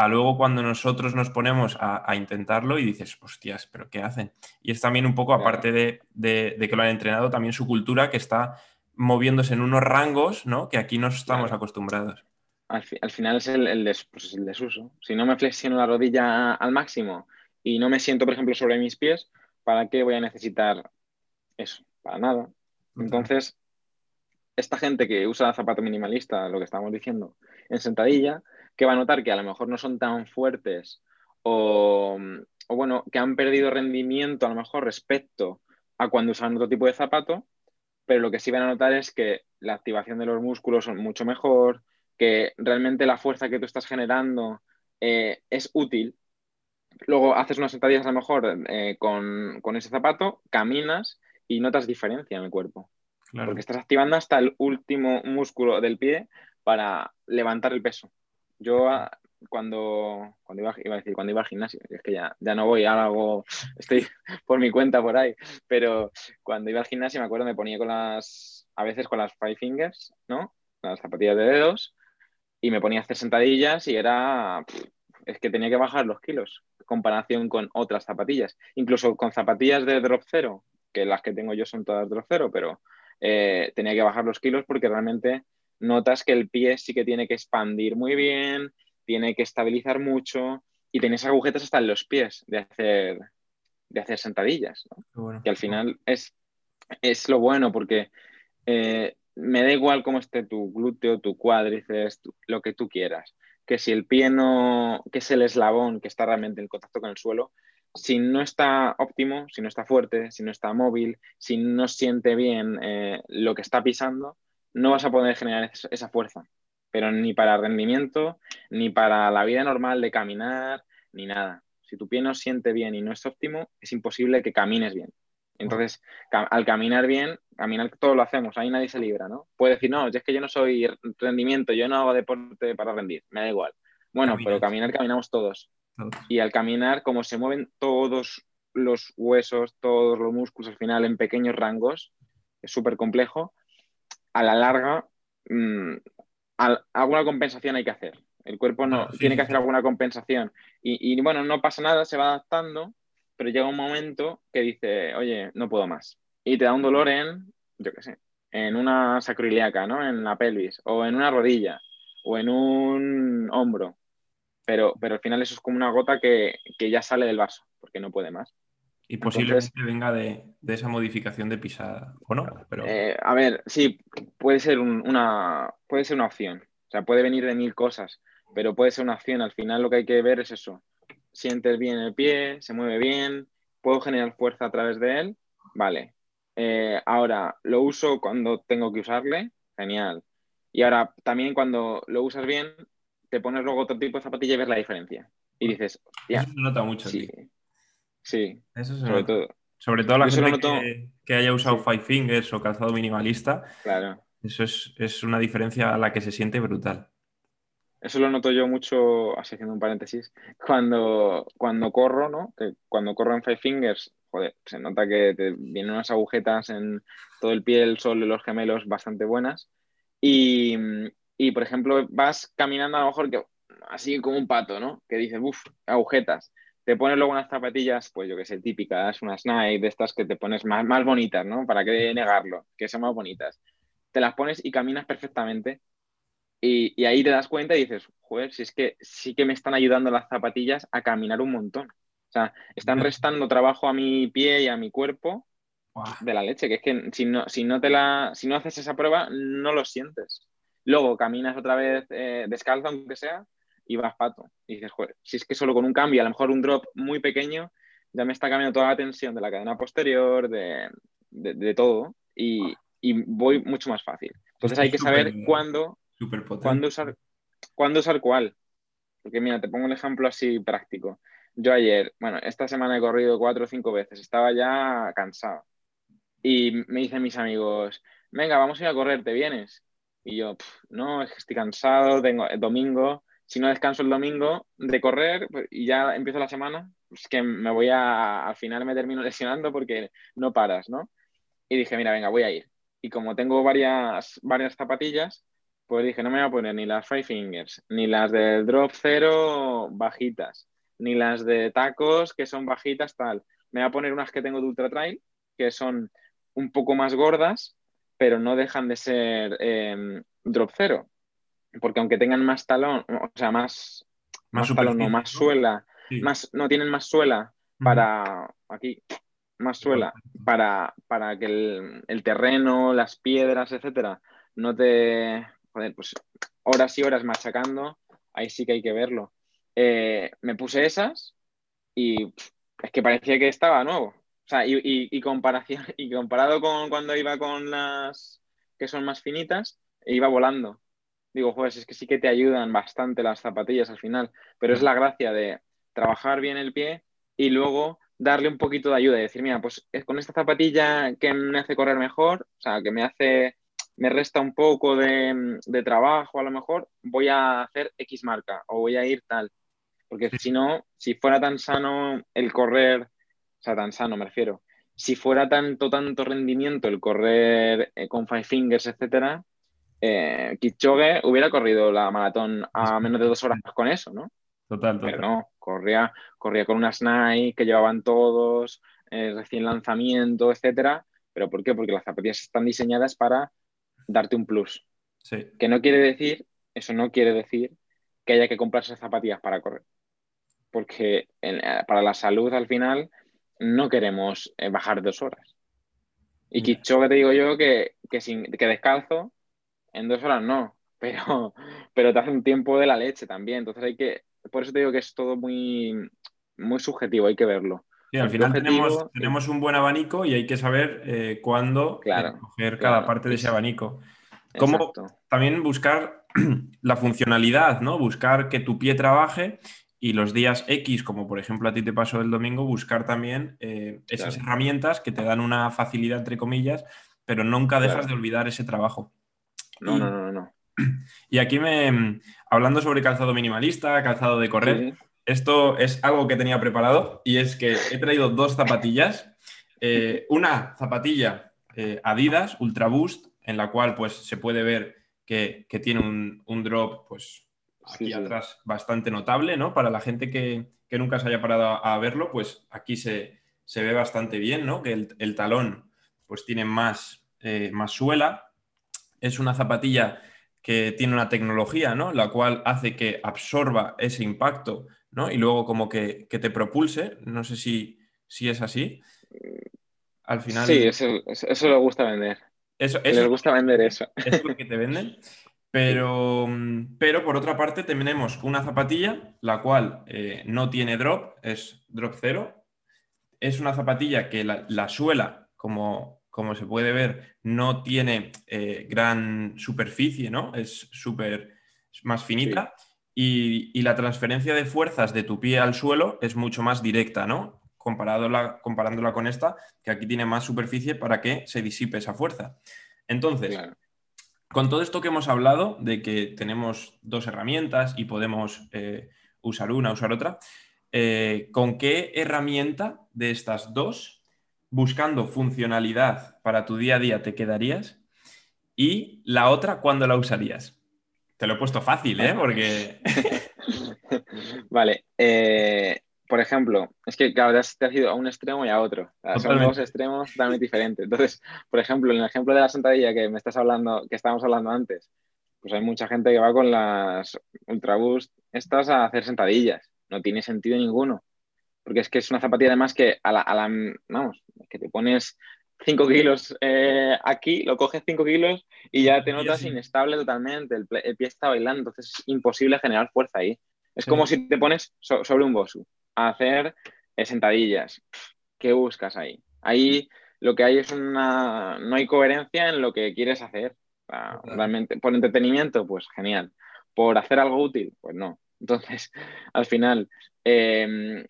a luego cuando nosotros nos ponemos a, intentarlo y dices, hostias, pero ¿qué hacen? Y es también un poco, aparte de, de, que lo han entrenado, también su cultura que está moviéndose en unos rangos, ¿no? Que aquí no estamos acostumbrados al, final es el, pues el, desuso. Si no me flexiono la rodilla al máximo y no me siento, por ejemplo, sobre mis pies, ¿para qué voy a necesitar eso? Para nada. Entonces, esta gente que usa zapato minimalista, lo que estábamos diciendo, en sentadilla, que va a notar que a lo mejor no son tan fuertes o, o bueno, que han perdido rendimiento a lo mejor respecto a cuando usan otro tipo de zapato, pero lo que sí van a notar es que la activación de los músculos son mucho mejor, que realmente la fuerza que tú estás generando eh, es útil. Luego haces unas sentadillas a lo mejor eh, con, ese zapato, caminas y notas diferencia en el cuerpo. Porque estás activando hasta el último músculo del pie para levantar el peso. Yo ah, cuando, cuando iba, iba, a decir, cuando iba al gimnasio, es que ya, ya no voy, algo, estoy por mi cuenta por ahí, pero cuando iba al gimnasio me acuerdo me ponía con las, a veces con las five fingers, ¿no? Las zapatillas de dedos y me ponía a hacer sentadillas y era, es que tenía que bajar los kilos en comparación con otras zapatillas. Incluso con zapatillas de drop cero, que las que tengo yo son todas drop cero, pero eh, tenía que bajar los kilos porque realmente notas que el pie sí que tiene que expandir muy bien, tiene que estabilizar mucho y tienes agujetas hasta en los pies de hacer, de hacer sentadillas. ¿no? que al final es, es lo bueno porque eh, me da igual cómo esté tu glúteo, tu cuádriceps, lo que tú quieras. Que si el pie no, que es el eslabón que está realmente en contacto con el suelo, si no está óptimo, si no está fuerte, si no está móvil, si no siente bien eh, lo que está pisando, no vas a poder generar esa fuerza. Pero ni para rendimiento, ni para la vida normal de caminar, ni nada. Si tu pie no siente bien y no es óptimo, es imposible que camines bien. Entonces, al caminar bien, caminar todo lo hacemos, ahí nadie se libra, ¿no? Puede decir, no, es que yo no soy rendimiento, yo no hago deporte para rendir, me da igual. Bueno, pero caminar caminamos todos. Y al caminar, como se mueven todos los huesos, todos los músculos al final en pequeños rangos, es súper complejo, a la larga, mmm, alguna compensación hay que hacer. El cuerpo no tiene que hacer alguna compensación. Y, y bueno, no pasa nada, se va adaptando pero llega un momento que dice, oye, no puedo más. Y te da un dolor en, yo qué sé, en una sacroiliaca, ¿no? En la pelvis, o en una rodilla, o en un hombro. Pero, pero al final eso es como una gota que, ya sale del vaso, porque no puede más. Y posiblemente venga de, esa modificación de pisada, ¿o no? Pero... Eh, a ver, sí, puede ser, una, puede ser una opción. O sea, puede venir de mil cosas, pero puede ser una opción. Al final lo que hay que ver es eso. Sientes bien el pie, se mueve bien, puedo generar fuerza a través de él, vale. Eh, ahora, lo uso cuando tengo que usarle, genial. Y ahora, también cuando lo usas bien, te pones luego otro tipo de zapatilla y ves la diferencia. Y dices, Eso se nota mucho. Sí. Sí. Eso sobre todo. Sobre todo la gente que, haya usado Five Fingers o calzado minimalista. Claro. Eso es, es, una diferencia a la que se siente brutal. Eso lo noto yo mucho, así haciendo un paréntesis, cuando, cuando corro, ¿no? Que cuando corro en Five Fingers, joder, se nota que te vienen unas agujetas en todo el pie, el sol y los gemelos bastante buenas. Y, y, por ejemplo, vas caminando a lo mejor que, así como un pato, ¿no? Que dices, uff, agujetas. Te pones luego unas zapatillas, pues yo que sé, típicas, unas Nike, de estas que te pones más, más bonitas, ¿no? ¿Para qué negarlo? Que son más bonitas. Te las pones y caminas perfectamente. Y, y, ahí te das cuenta y dices, joder, si es que sí que me están ayudando las zapatillas a caminar un montón. O sea, están restando trabajo a mi pie y a mi cuerpo de la leche, que es que si no, si no, te la, si no haces esa prueba, no lo sientes. Luego caminas otra vez eh, descalzo, aunque sea, y vas pato. Y dices, joder, si es que solo con un cambio, a lo mejor un drop muy pequeño, ya me está cambiando toda la tensión de la cadena posterior, de, todo, y, voy mucho más fácil. Entonces hay que saber cuándo, cuándo, usar, cuándo usar cuál. Porque mira, te pongo un ejemplo así práctico. Yo ayer, bueno, esta semana he corrido cuatro o cinco veces, estaba ya cansado. Y me dicen mis amigos, venga, vamos a ir a correr, ¿te vienes? Y yo, no, es que estoy cansado, tengo el domingo, si no descanso el domingo de correr pues, y ya empiezo la semana, pues que me voy a, al final me termino lesionando porque no paras, ¿no? Y dije, mira, venga, voy a ir. Y como tengo varias, varias zapatillas, pues dije, no me voy a poner ni las Five Fingers, ni las del Drop Zero bajitas, ni las de tacos que son bajitas, tal. Me voy a poner unas que tengo de Ultra Trail, que son un poco más gordas, pero no dejan de ser em, drop cero. Porque aunque tengan más talón, o sea, más, más, talón, no, más suela, más, no tienen más suela para aquí, más suela para, para que el, el, terreno, las piedras, etcétera, no te. Joder, pues horas y horas machacando, ahí sí que hay que verlo. Eh, me puse esas y es que parecía que estaba nuevo. O sea, y, comparación, y comparado con cuando iba con las que son más finitas, iba volando. Digo, pues es que sí que te ayudan bastante las zapatillas al final, pero es la gracia de trabajar bien el pie y luego darle un poquito de ayuda y decir, mira, pues con esta zapatilla que me hace correr mejor, o sea, que me hace, me resta un poco de, de trabajo a lo mejor, voy a hacer X marca o voy a ir tal. Porque si no, si fuera tan sano el correr o sea, tan sano me refiero. Si fuera tanto, tanto rendimiento el correr eh, con Five Fingers, etcétera, eh, hubiera corrido la maratón a menos de dos horas con eso, ¿no? Total, total. Pero no, corría, corría con unas Nike que llevaban todos, eh, recién lanzamiento, etcétera. ¿Pero por qué? Porque las zapatillas están diseñadas para darte un plus. Sí. Que no quiere decir, eso no quiere decir que haya que comprarse zapatillas para correr. Porque eh, para la salud al final no queremos eh, bajar dos horas. Y Kichoga te digo yo que, que, sin, que descalzo, en dos horas no, pero, pero te hace un tiempo de la leche también. Entonces hay que, por eso te digo que es todo muy, muy subjetivo, hay que verlo. Sí, al final tenemos, tenemos, un buen abanico y hay que saber eh, cuándo eh, coger cada parte de ese abanico. Cómo también buscar la funcionalidad, ¿no? Buscar que tu pie trabaje y los días X, como por ejemplo a ti te pasó el domingo, buscar también eh, esas herramientas que te dan una facilidad, entre comillas, pero nunca dejas de olvidar ese trabajo. No, no, no, no. Y aquí me, hablando sobre calzado minimalista, calzado de correr, esto es algo que tenía preparado y es que he traído dos zapatillas. Eh, una zapatilla eh, Adidas Ultra Boost, en la cual pues se puede ver que, tiene un, un drop pues aquí atrás bastante notable, ¿no? Para la gente que, nunca se haya parado a, verlo, pues aquí se, ve bastante bien, ¿no? Que el, talón pues tiene más, eh, más suela. Es una zapatilla que tiene una tecnología, ¿no? La cual hace que absorba ese impacto, ¿no? Y luego como que, te propulse. No sé si, si, es así. Al final... Sí, eso, eso le gusta vender. Eso, Les gusta vender eso. Es lo que te venden. Pero, pero por otra parte tenemos una zapatilla, la cual eh, no tiene drop, es drop cero. Es una zapatilla que la, suela, como, como, se puede ver, no tiene eh, gran superficie, ¿no? Es súper más finita. Y, la transferencia de fuerzas de tu pie al suelo es mucho más directa, ¿no? comparándola con esta, que aquí tiene más superficie para que se disipe esa fuerza. Entonces, con todo esto que hemos hablado, de que tenemos dos herramientas y podemos eh, usar una, usar otra, eh, ¿con qué herramienta de estas dos, buscando funcionalidad para tu día a día, te quedarías? Y la otra, ¿cuándo la usarías? Te lo he puesto fácil, ¿eh? Porque... vale. Eh, por ejemplo, es que vez te has ido a un extremo y a otro. son dos extremos totalmente diferentes. Entonces, por ejemplo, en el ejemplo de la sentadilla que me estás hablando, que estábamos hablando antes, pues hay mucha gente que va con las Ultraboost estas a hacer sentadillas. No tiene sentido ninguno. Porque es que es una zapatilla además que a la, vamos, que te pones 5 kilos eh, aquí, lo coges 5 kilos y ya te notas inestable totalmente. El, pie está bailando, entonces es imposible generar fuerza ahí. Es como si te pones sobre un bosu hacer eh, sentadillas. ¿Qué buscas ahí? Ahí lo que hay es una... No hay coherencia en lo que quieres hacer. realmente, por entretenimiento, pues genial. Por hacer algo útil, pues no. Entonces, al final, em,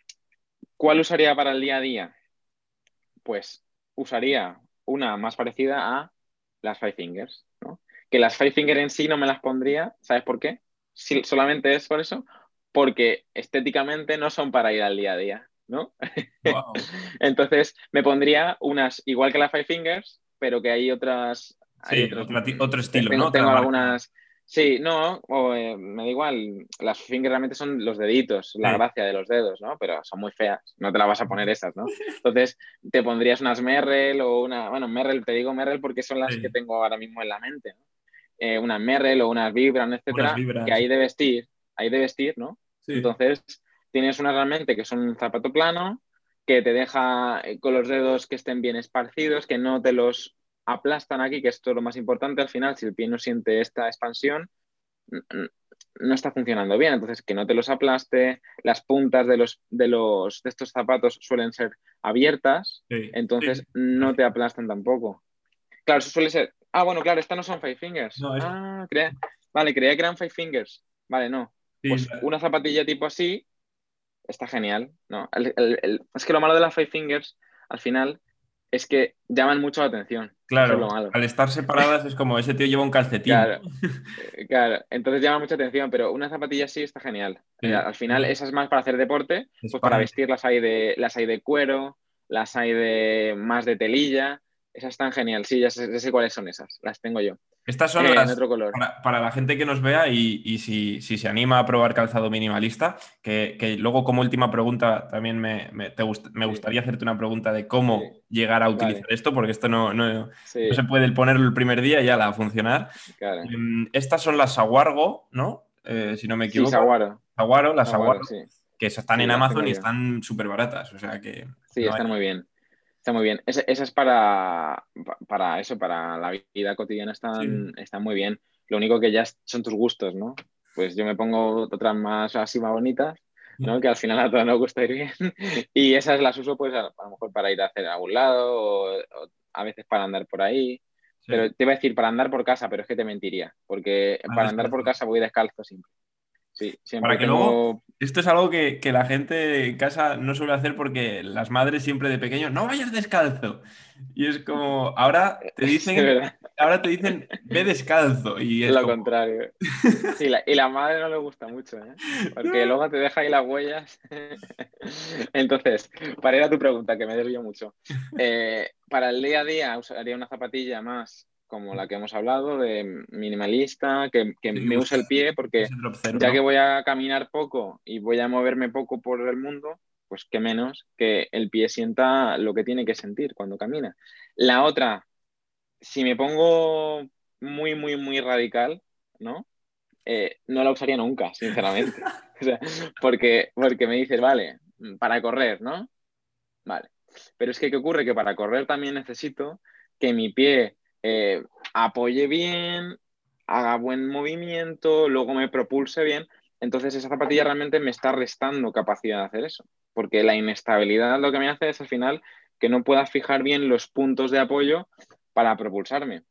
¿cuál usaría para el día a día? Pues usaría una más parecida a las Five Fingers, ¿no? Que las Five Fingers en sí no me las pondría, ¿sabes por qué? Si solamente es por eso, porque estéticamente no son para ir al día a día, ¿no? Entonces me pondría unas igual que las Five Fingers, pero que hay otras... Sí, otro estilo, ¿no? Tengo algunas... Sí, no, eh, me da igual. Las fingers realmente son los deditos, la gracia de los dedos, ¿no? Pero son muy feas, no te las vas a poner esas, ¿no? Entonces, te pondrías unas Merrell o una. Bueno, Merrell, te digo Merrell porque son las que tengo ahora mismo en la mente, ¿no? Eh, unas Merrell o unas Vibram, etcétera, que hay de vestir hay de vestir, ¿no? Entonces, tienes una realmente que son un zapato plano, que te deja eh, con los dedos que estén bien esparcidos, que no te los aplastan aquí, que esto es lo más importante al final, si el pie no siente esta expansión, no está funcionando bien, entonces que no te los aplaste, las puntas de los de los de estos zapatos suelen ser abiertas, entonces no te aplastan tampoco. Claro, eso suele ser. Ah, bueno, claro, estas no son five fingers. Ah, vale, creía que eran five fingers. Vale, no. Pues una zapatilla tipo así está genial. ¿no? es que lo malo de las Five Fingers, al final, es que llaman mucho la atención. Claro, al estar separadas es como ese tío lleva un calcetín. Claro, claro. entonces llama mucha atención, pero una zapatilla así está genial. Al final, esas es más para hacer deporte, pues para vestir las hay, de, las hay de cuero, las hay de más de telilla, esas están genial. Sí, ya sé cuáles son esas, las tengo yo. Estas son las, Para, la gente que nos vea y, si, se anima a probar calzado minimalista, que, luego como última pregunta también me, gustaría hacerte una pregunta de cómo llegar a utilizar esto, porque esto no, se puede ponerlo el primer día y ya la va a funcionar. Em, estas son las Saguargo, ¿no? Eh, si no me equivoco. Sí, Saguaro. Saguaro, las Saguaro, que están en Amazon y están súper baratas, o sea que... Sí, están muy bien. Está muy bien. Esa, es para, para eso, para la vida cotidiana están, muy bien. Lo único que ya son tus gustos, ¿no? Pues yo me pongo otras más así más bonitas, ¿no? Mm. Que al final a todos nos gusta ir bien. Y esas las uso pues a, lo mejor para ir a hacer a algún lado o, a veces para andar por ahí. Pero te iba a decir para andar por casa, pero es que te mentiría, porque ah, para andar por casa voy descalzo siempre. Sí, siempre Para luego, esto es algo que, la gente en casa no suele hacer porque las madres siempre de pequeño, no vayas descalzo. Y es como, ahora te dicen, ahora te dicen, ve descalzo. Y es lo contrario. y la madre no le gusta mucho, ¿eh? porque luego te deja ahí las huellas. Entonces, para ir a tu pregunta, que me desvío mucho. Eh, para el día a día usaría una zapatilla más como la que hemos hablado, de minimalista, que, me use el pie, porque ya que voy a caminar poco y voy a moverme poco por el mundo, pues qué menos que el pie sienta lo que tiene que sentir cuando camina. La otra, si me pongo muy, muy, muy radical, ¿no? Eh, no la usaría nunca, sinceramente. porque, porque me dices, vale, para correr, ¿no? Vale. Pero es que, ¿qué ocurre? Que para correr también necesito que mi pie eh, apoye bien, haga buen movimiento, luego me propulse bien. Entonces esa zapatilla realmente me está restando capacidad de hacer eso, porque la inestabilidad lo que me hace es al final que no pueda fijar bien los puntos de apoyo para propulsarme.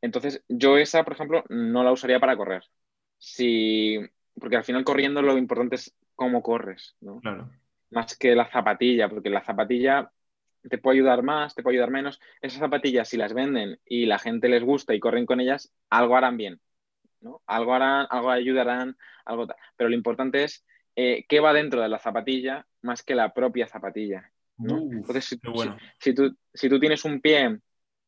Entonces yo esa, por ejemplo, no la usaría para correr. Si, porque al final corriendo lo importante es cómo corres, ¿no? Claro. Más que la zapatilla, porque la zapatilla te puede ayudar más, te puede ayudar menos. Esas zapatillas, si las venden y la gente les gusta y corren con ellas, algo harán bien. ¿no? Algo harán, algo ayudarán, algo tal. Pero lo importante es eh, qué va dentro de la zapatilla más que la propia zapatilla. Entonces, si, tú, si, tú, tienes un pie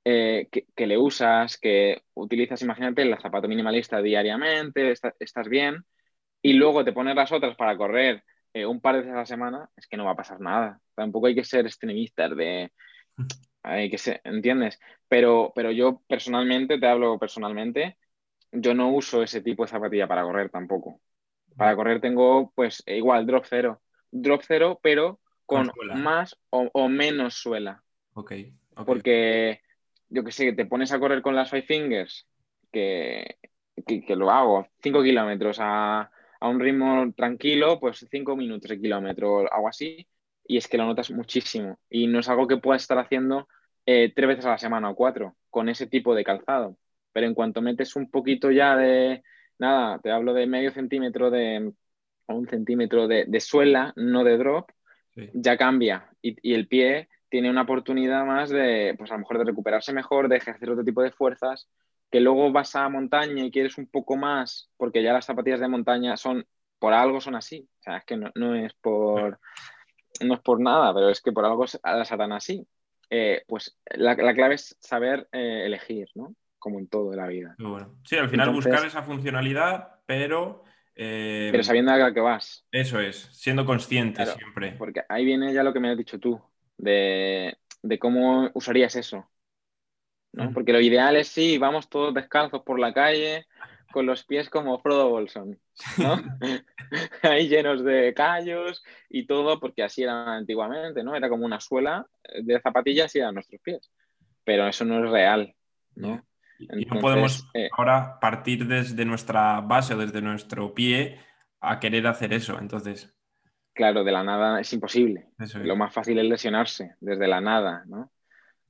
eh, que, le usas, que utilizas, imagínate, el zapato minimalista diariamente, estás bien, y luego te pones las otras para correr eh, un par de veces a la semana, es que no va a pasar nada. Tampoco hay que ser extremistas de... Hay que ser, ¿entiendes? Pero, pero yo personalmente, te hablo personalmente, yo no uso ese tipo de zapatilla para correr tampoco. Para correr tengo, pues, igual, drop cero. Drop cero, pero con, más o, menos suela. Ok. Porque, yo que sé, te pones a correr con las Five Fingers, que, que lo hago, 5 kilómetros a, a un ritmo tranquilo, pues cinco minutos de kilómetro, algo así, y es que lo notas muchísimo. Y no es algo que puedas estar haciendo eh, tres veces a la semana o cuatro con ese tipo de calzado. Pero en cuanto metes un poquito ya de, nada, te hablo de medio centímetro de, o un centímetro de, suela, no de drop, ya cambia. Y, y, el pie tiene una oportunidad más de, pues a lo mejor de recuperarse mejor, de ejercer otro tipo de fuerzas que luego vas a montaña y quieres un poco más, porque ya las zapatillas de montaña son, por algo son así. O sea, es que no, es por no es por nada, pero es que por algo las harán así. Eh, pues la, clave es saber eh, elegir, ¿no? Como en todo de la vida. Bueno. Sí, al final buscar esa funcionalidad, pero... Eh, pero sabiendo a qué vas. Eso es, siendo consciente siempre. Porque ahí viene ya lo que me has dicho tú, de, de cómo usarías eso. Porque lo ideal es sí, vamos todos descalzos por la calle, con los pies como Frodo Bolson, ¿no? Ahí llenos de callos y todo, porque así era antiguamente, ¿no? Era como una suela de zapatillas y eran nuestros pies. Pero eso no es real, ¿no? y no podemos eh, ahora partir desde nuestra base o desde nuestro pie a querer hacer eso, entonces... Claro, de la nada es imposible. Lo más fácil es lesionarse desde la nada, ¿no?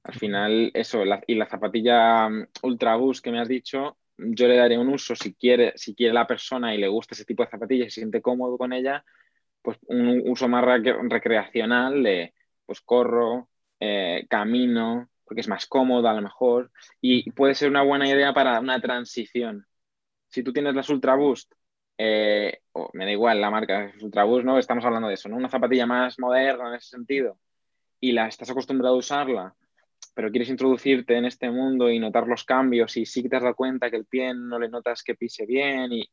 Al final, eso, y la zapatilla mm, Ultra Boost que me has dicho, yo le daré un uso si quiere, si quiere la persona y le gusta ese tipo de zapatillas y se siente cómodo con ella, pues un uso más recreacional de, pues corro, eh, camino, porque es más cómodo a lo mejor, y puede ser una buena idea para una transición. Si tú tienes las Ultra Boost, eh, me da igual la marca Ultra Boost, ¿no? Estamos hablando de eso, ¿no? Una zapatilla más moderna en ese sentido, y la estás acostumbrado a usarla pero quieres introducirte en este mundo y notar los cambios y sí que te has dado cuenta que el pie no le notas que pise bien y,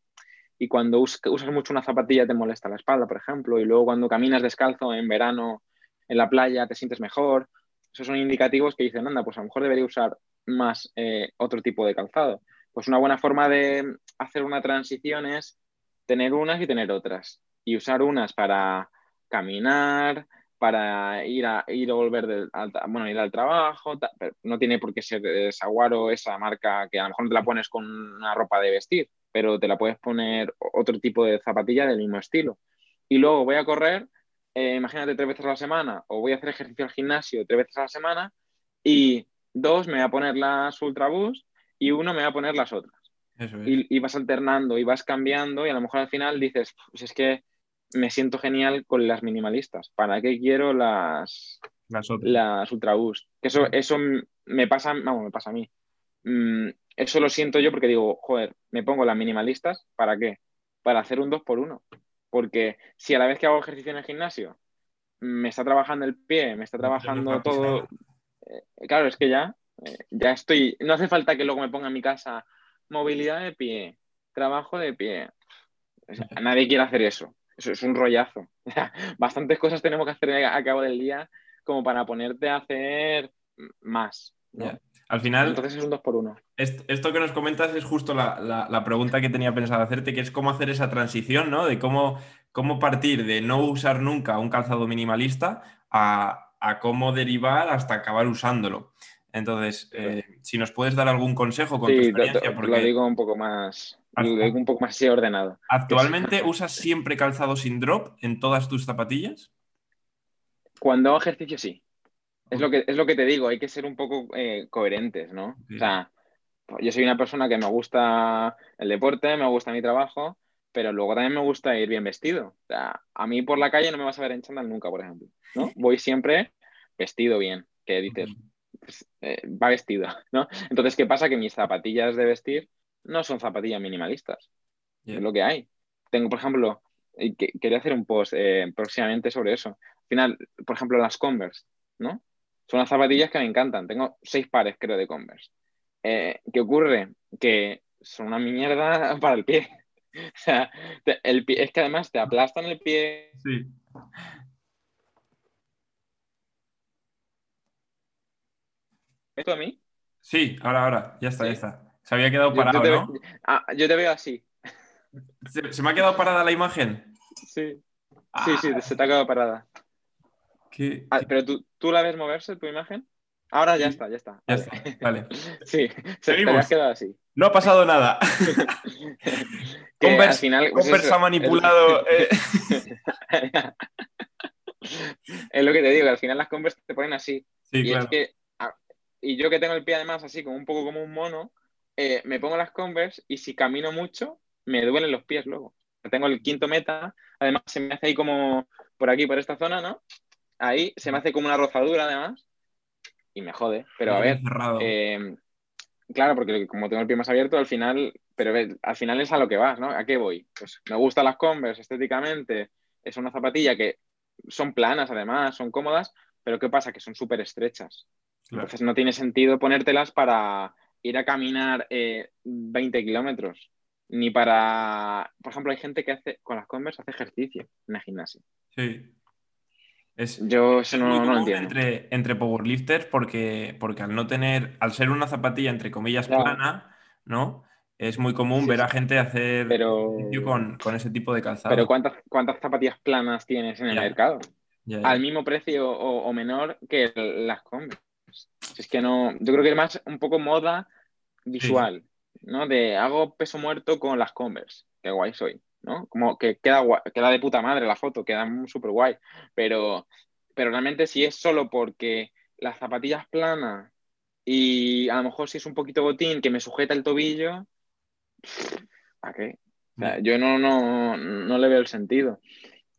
y cuando usas mucho una zapatilla te molesta la espalda, por ejemplo, y luego cuando caminas descalzo en verano en la playa te sientes mejor, esos son indicativos que dicen, anda, pues a lo mejor debería usar más eh, otro tipo de calzado. Pues una buena forma de hacer una transición es tener unas y tener otras. Y usar unas para caminar, para ir a ir o volver al, bueno, ir al trabajo, pero no tiene por qué ser Saguaro esa marca que a lo mejor no te la pones con una ropa de vestir, pero te la puedes poner otro tipo de zapatilla del mismo estilo. Y luego voy a correr, eh, imagínate tres veces a la semana, o voy a hacer ejercicio al gimnasio tres veces a la semana, y dos me voy a poner las Ultra Boost y uno me voy a poner las otras. y, y vas alternando y vas cambiando y a lo mejor al final dices, pues es que me siento genial con las minimalistas. ¿Para qué quiero las, las, Ultra Boost? Que eso, eso me pasa, vamos, me pasa a mí. Mm, eso lo siento yo porque digo, joder, me pongo las minimalistas, ¿para qué? Para hacer un 2 por 1 Porque si a la vez que hago ejercicio en el gimnasio me está trabajando el pie, me está trabajando todo. Eh, claro, es que ya, eh, ya estoy. No hace falta que luego me ponga en mi casa movilidad de pie, trabajo de pie. nadie quiere hacer eso eso es un rollazo. Bastantes cosas tenemos que hacer a cabo del día como para ponerte a hacer más. Al final. Entonces es un 2 por 1 Esto que nos comentas es justo la, pregunta que tenía pensado hacerte, que es cómo hacer esa transición, ¿no? De cómo, cómo partir de no usar nunca un calzado minimalista a, cómo derivar hasta acabar usándolo. Entonces, eh, si nos puedes dar algún consejo con tu experiencia. Porque... Lo digo un poco más. Un poco más ordenado. ¿Actualmente usas siempre calzado sin drop en todas tus zapatillas? Cuando hago ejercicio, sí. Es lo, que, es lo que te digo, hay que ser un poco eh, coherentes, ¿no? O sea, yo soy una persona que me gusta el deporte, me gusta mi trabajo, pero luego también me gusta ir bien vestido. O sea, a mí por la calle no me vas a ver en chándal nunca, por ejemplo, ¿no? Voy siempre vestido bien, que dices, pues, eh, va vestido, ¿no? Entonces, ¿qué pasa? Que mis zapatillas de vestir no son zapatillas minimalistas. Es lo que hay. Tengo, por ejemplo, quería hacer un post eh, próximamente sobre eso. Al final, por ejemplo, las Converse, ¿no? Son las zapatillas que me encantan. Tengo seis pares, creo, de Converse. Eh, ¿Qué ocurre? Que son una mierda para el pie. o sea, el pie, es que además te aplastan el pie. Sí. ¿Esto a mí? Sí, ahora, ahora. Ya está, ya está. Se había quedado parado, yo ¿no? Ah, yo te veo así. ¿Se, me ha quedado parada la imagen? Sí. Sí, sí, se te ha quedado parada. Ah, pero tú, tú, la ves moverse, tu imagen. Ahora ya está, ya está. Ya está, vale. sí, se te ha quedado así. No ha pasado nada. Converse, al final, pues ha manipulado. Eh. es lo que te digo, que al final las Converse te ponen así. y es que, ah, y yo que tengo el pie además así, como un poco como un mono, eh, me pongo las Converse y si camino mucho, me duelen los pies luego. Tengo el quinto meta, además se me hace ahí como por aquí, por esta zona, ¿no? ahí se me hace como una rozadura además y me jode. Pero a ver, eh, claro, porque como tengo el pie más abierto, al final, pero al final es a lo que vas, ¿no? ¿A qué voy? Pues me gustan las Converse estéticamente, es una zapatilla que son planas además, son cómodas, pero ¿qué pasa? Que son súper estrechas. Entonces no tiene sentido ponértelas para ir a caminar 20 eh, kilómetros, ni para, por ejemplo, hay gente que hace con las Converse hace ejercicio en el gimnasio. Sí. Yo eso no, lo entiendo. Entre, entre powerlifters porque, porque al no tener, al ser una zapatilla entre comillas plana, ¿no? Es muy común ver a gente hacer con, con, ese tipo de calzado. Pero ¿cuántas, cuántas zapatillas planas tienes en el mercado? Al mismo precio o, menor que las Converse. Es que no, yo creo que es más un poco moda visual, ¿no? De hago peso muerto con las Converse. Qué guay soy. ¿no? Como que queda, queda de puta madre la foto, queda súper guay, pero, pero realmente si es solo porque las zapatillas planas y a lo mejor si es un poquito botín que me sujeta el tobillo, ¿para qué? yo no, no, no le veo el sentido.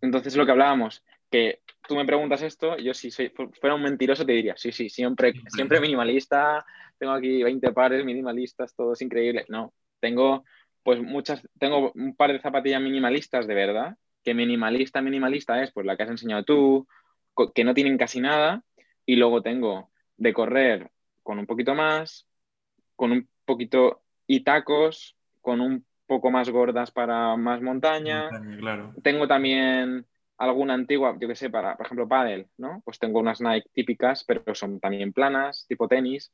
Entonces lo que hablábamos, que tú me preguntas esto, yo si soy, fuera un mentiroso te diría, sí, sí, siempre, siempre minimalista, tengo aquí 20 pares minimalistas, todos increíbles. No, tengo pues muchas, tengo un par de zapatillas minimalistas de verdad, que minimalista, minimalista es pues la que has enseñado tú, que no tienen casi nada, y luego tengo de correr con un poquito más, con un poquito y tacos, con un poco más gordas para más montaña. Tengo también alguna antigua, yo que sé, para, por ejemplo, paddle, ¿no? Pues tengo unas Nike típicas, pero son también planas, tipo tenis.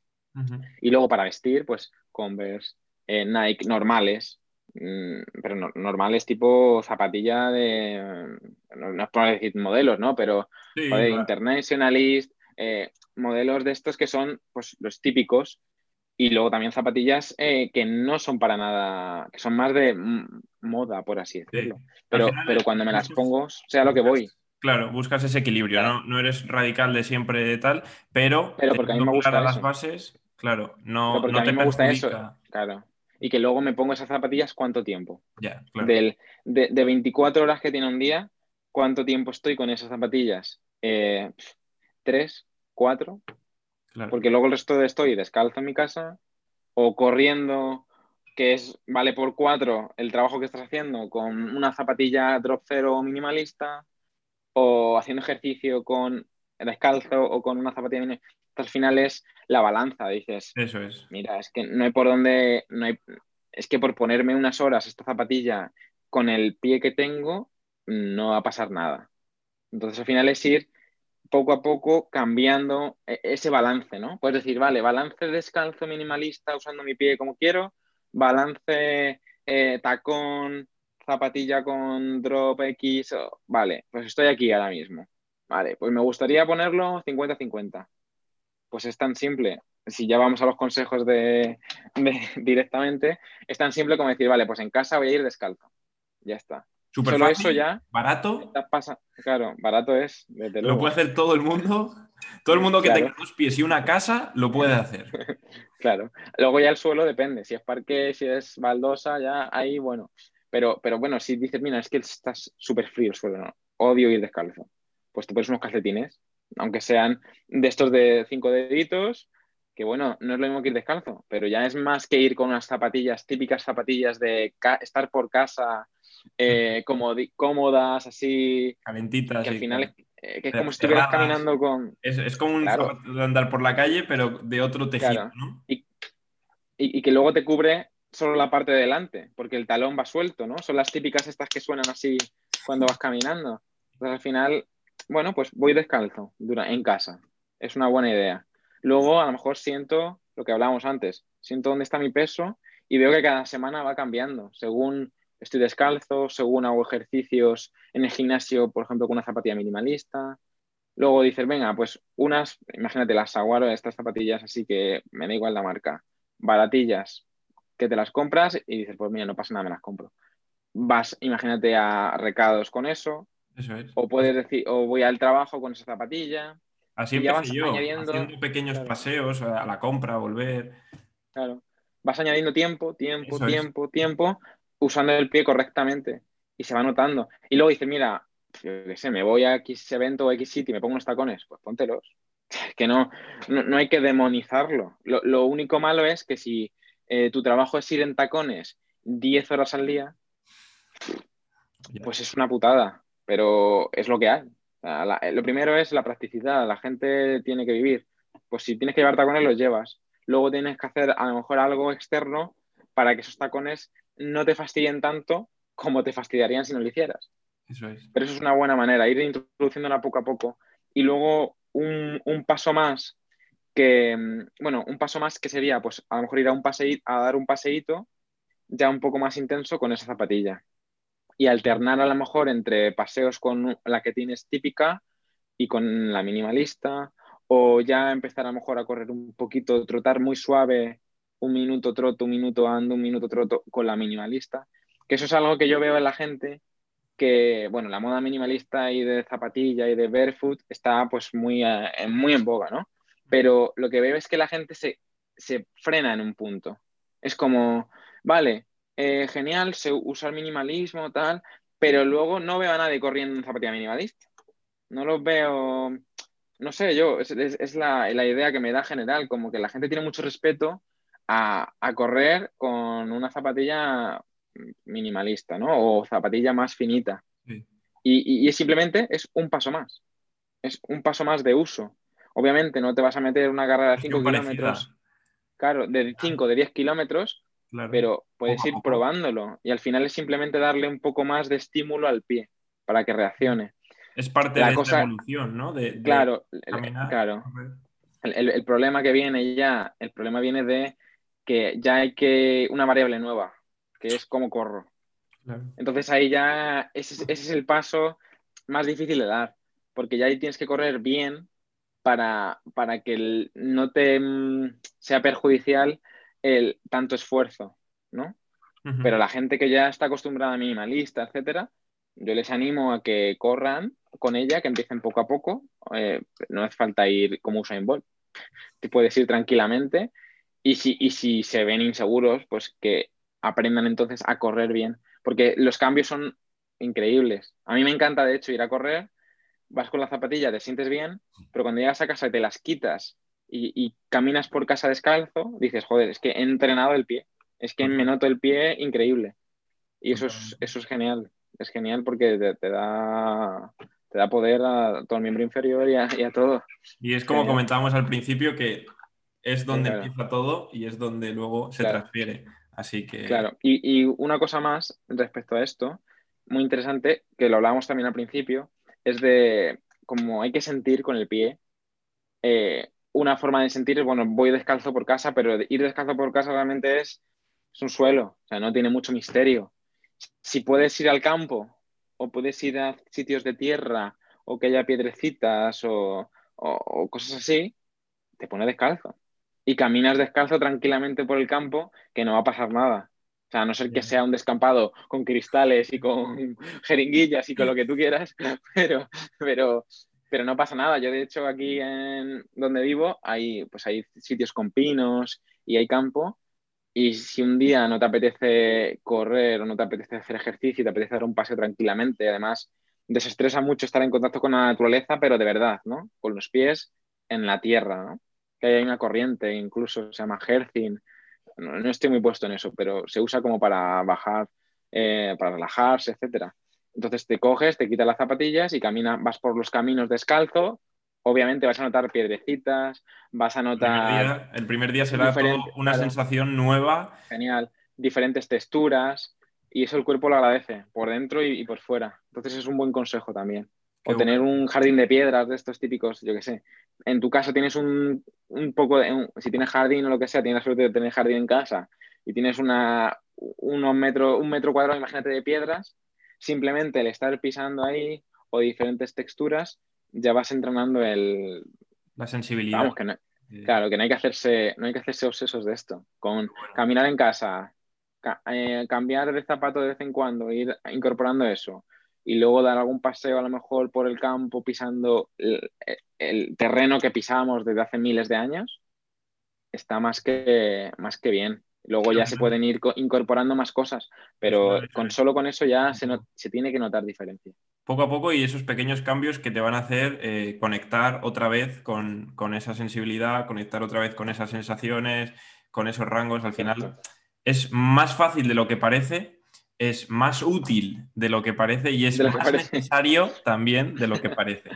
Y luego para vestir, pues Converse, eh, Nike normales, mm, pero normales tipo zapatilla de, no, es por decir modelos, ¿no? Pero internationalist, eh, modelos de estos que son pues los típicos y luego también zapatillas eh, que no son para nada, que son más de moda, por así decirlo. Pero, pero cuando me las pongo, sea lo que voy. Claro, buscas ese equilibrio, ¿no? No eres radical de siempre tal, pero, pero porque a mí me gusta las bases, claro, no, no te me gusta eso, claro y que luego me pongo esas zapatillas cuánto tiempo. Del, de, de, 24 horas que tiene un día, ¿cuánto tiempo estoy con esas zapatillas? Eh, ¿Tres? ¿Cuatro? Porque luego el resto de estoy descalzo en mi casa o corriendo, que es vale por cuatro el trabajo que estás haciendo con una zapatilla drop cero minimalista o haciendo ejercicio con descalzo o con una zapatilla minimalista al final es la balanza, dices. Eso es. Mira, es que no hay por dónde, no hay, es que por ponerme unas horas esta zapatilla con el pie que tengo, no va a pasar nada. Entonces al final es ir poco a poco cambiando e, ese balance, ¿no? Puedes decir, vale, balance descalzo minimalista usando mi pie como quiero, balance eh, tacón, zapatilla con drop X, vale, pues estoy aquí ahora mismo. Vale, pues me gustaría ponerlo 50-50. Pues es tan simple, si ya vamos a los consejos de, directamente, es tan simple como decir, vale, pues en casa voy a ir descalzo. Ya está. Solo fácil, eso ya. barato. Pasa, claro, barato es. Desde Lo luego. puede hacer todo el mundo. Todo el mundo que Claro. tenga dos pies y una casa lo puede hacer. Claro. Luego ya el suelo depende. Si es parque, si es baldosa, ya ahí, bueno. Pero, pero bueno, si dices, mira, es que estás súper frío el suelo, no. Odio ir descalzo. Pues te pones unos calcetines, aunque sean de estos de cinco deditos, que bueno, no es lo mismo que ir descalzo, pero ya es más que ir con unas zapatillas, típicas zapatillas de estar por casa, eh, cómodas, así, Calentitas. que al final es, eh, que es Cerradas. como si estuvieras caminando con, Es, es como un Claro. zapato de andar por la calle, pero de otro tejido, Claro. ¿no? y, y que luego te cubre solo la parte de delante, porque el talón va suelto, ¿no? Son las típicas estas que suenan así cuando vas caminando. Entonces al final, bueno, pues voy descalzo en casa. Es una buena idea. Luego a lo mejor siento lo que hablábamos antes, siento dónde está mi peso y veo que cada semana va cambiando, según estoy descalzo, según hago ejercicios en el gimnasio, por ejemplo, con una zapatilla minimalista. Luego dices, venga, pues unas, imagínate las Saguaro, estas zapatillas, así que me da igual la marca, baratillas, que te las compras y dices, pues mira, no pasa nada, me las compro. Vas, imagínate, a recados con eso, Eso es. o puedes decir, o voy al trabajo con esa zapatilla, Así empecé vas yo, añadiendo- haciendo pequeños claro. paseos a la compra, a volver. claro. Vas añadiendo tiempo, tiempo, Eso es. tiempo, tiempo, usando el pie correctamente y se va notando. Y luego dices, mira, yo qué sé, me voy a X evento o X sitio y me pongo unos tacones, pues póntelos. Es que no, no, no hay que demonizarlo. Lo, lo único malo es que si eh, tu trabajo es ir en tacones 10 horas al día, pues es una putada, pero es lo que hay. O sea, la- lo primero es la practicidad, la gente tiene que vivir. Pues si tienes que llevar tacones, los llevas. Luego tienes que hacer a lo mejor algo externo para que esos tacones no te fastidien tanto como te fastidiarían si no lo hicieras. Eso es. Pero eso es una buena manera, ir introduciéndola poco a poco. Y luego un, un paso más que, mm, bueno, un paso más que sería, pues a lo mejor ir a, un paseí- a dar un paseíto ya un poco más intenso con esa zapatilla. Y alternar a lo mejor entre paseos con la que tienes típica y con la minimalista, o ya empezar a lo mejor a correr un poquito, trotar muy suave, un minuto troto, un minuto ando, un minuto troto con la minimalista. Que eso es algo que yo veo en la gente que, bueno, la moda minimalista y de zapatilla y de barefoot está pues muy, eh, muy en boga, ¿no? Pero lo que veo es que la gente se, se frena en un punto. Es como, vale, eh, genial, se usa el minimalismo, tal, pero luego no veo a nadie corriendo en zapatilla minimalista. No los veo, no sé, yo, es, es- es la, la idea que me da general, como que la gente tiene mucho respeto a, a correr con una zapatilla minimalista, ¿no? O zapatilla más finita. Sí. Y, y- y simplemente es un paso más. Es un paso más de uso. Obviamente no te vas a meter una carrera de 5 Acción parecida, kilómetros, claro, de 5, de 10 kilómetros, claro. pero puedes ir probándolo. Y al final es simplemente darle un poco más de estímulo al pie para que reaccione. Es parte la de cosa- esta evolución, ¿no? De, de Claro, caminar, claro. El, el- el problema que viene ya, el problema viene de que ya hay que una variable nueva, que es cómo corro. Claro. Entonces ahí ya ese, es- ese es el paso más difícil de dar, porque ya ahí tienes que correr bien para, para que el- no te mm, sea perjudicial el tanto esfuerzo, ¿no? Pero la gente que ya está acostumbrada a minimalista, etcétera, yo les animo a que corran con ella, que empiecen poco a poco. Eh, no hace falta ir como Usain Bolt. Te puedes ir tranquilamente y si, y si se ven inseguros, pues que aprendan entonces a correr bien, porque los cambios son increíbles. A mí me encanta, de hecho, ir a correr, vas con la zapatilla, te sientes bien, pero cuando llegas a casa y te las quitas y, y caminas por casa descalzo, dices, joder, es que he entrenado el pie, es que me noto el pie increíble. Y eso es, eso es genial, es genial porque te, te da, te da poder a todo el miembro inferior y a, y a todo. Y es como comentábamos al principio que es donde Claro. empieza todo y es donde luego se Claro. transfiere. Así que Claro, y, y una cosa más respecto a esto, muy interesante, que lo hablábamos también al principio, es de como hay que sentir con el pie, eh, una forma de sentir es, bueno, voy descalzo por casa, pero ir descalzo por casa realmente es, es un suelo, o sea, no tiene mucho misterio. Si puedes ir al campo o puedes ir a sitios de tierra o que haya piedrecitas o, o cosas así, te pone descalzo. Y caminas descalzo tranquilamente por el campo que no va a pasar nada. O sea, a no ser que sea un descampado con cristales y con jeringuillas y con lo que tú quieras, pero, pero, pero no pasa nada. Yo, de hecho, aquí en donde vivo hay, pues hay sitios con pinos y hay campo. Y si un día no te apetece correr o no te apetece hacer ejercicio y te apetece dar un paseo tranquilamente, además desestresa mucho estar en contacto con la naturaleza, pero de verdad, ¿no? Con los pies en la tierra, ¿no? Que hay una corriente, incluso se llama Hercin, no, estoy muy puesto en eso, pero se usa como para bajar, eh, para relajarse, etcétera. Entonces te coges, te quitas las zapatillas y caminas, vas por los caminos descalzo. Obviamente vas a notar piedrecitas, vas a notar. El primer día, será una sensación nueva. Genial. Diferentes texturas. Y eso el cuerpo lo agradece, por dentro y, por fuera. Entonces es un buen consejo también. o tener un jardín de piedras de estos típicos, yo qué sé. En tu casa tienes un, un poco de, si tienes jardín o lo que sea, tienes la suerte de tener jardín en casa y tienes una, unos metros, un metro cuadrado, imagínate, de piedras, simplemente el estar pisando ahí o diferentes texturas, ya vas entrenando el... La sensibilidad. Vamos, que claro, que no hay que hacerse, no hay que hacerse obsesos de esto. Con caminar en casa, eh, cambiar de zapato de vez en cuando, ir incorporando eso, y luego dar algún paseo a lo mejor por el campo pisando el, terreno que pisamos desde hace miles de años, está más que, más que bien. Luego ya se pueden ir incorporando más cosas, pero con solo con eso ya se, se tiene que notar diferencia. Poco a poco y esos pequeños cambios que te van a hacer eh, conectar otra vez con, con, esa sensibilidad, conectar otra vez con esas sensaciones, con esos rangos. Al final es más fácil de lo que parece es más útil de lo que parece y es más necesario también de lo que parece.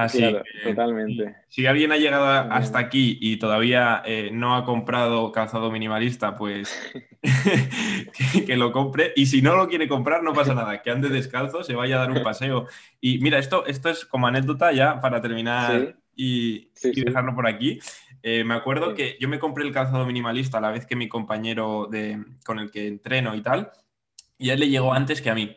Así totalmente. Si alguien ha llegado hasta aquí y todavía eh, no ha comprado calzado minimalista, pues que, lo compre. Y si no lo quiere comprar, no pasa nada, que ande descalzo, se vaya a dar un paseo. Y mira, esto, esto es como anécdota ya para terminar y, dejarlo por aquí. Eh, me acuerdo que yo me compré el calzado minimalista a la vez que mi compañero de, con el que entreno y tal y a él le llegó antes que a mí.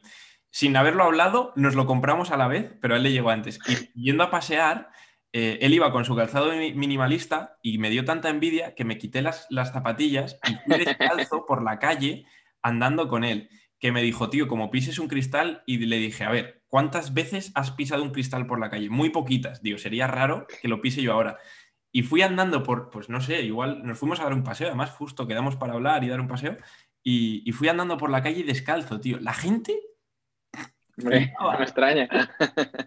Sin haberlo hablado, nos lo compramos a la vez, pero él le llegó antes. Y yendo a pasear, eh, él iba con su calzado minimalista y me dio tanta envidia que me quité las, las zapatillas y fui descalzo por la calle andando con él. Que me dijo, tío, como pises un cristal, y le dije, a ver, ¿cuántas veces has pisado un cristal por la calle? Muy poquitas. Digo, sería raro que lo pise yo ahora. Y fui andando por, pues no sé, igual nos fuimos a dar un paseo, además justo quedamos para hablar y dar un paseo, y, fui andando por la calle descalzo, tío. La gente me extraña.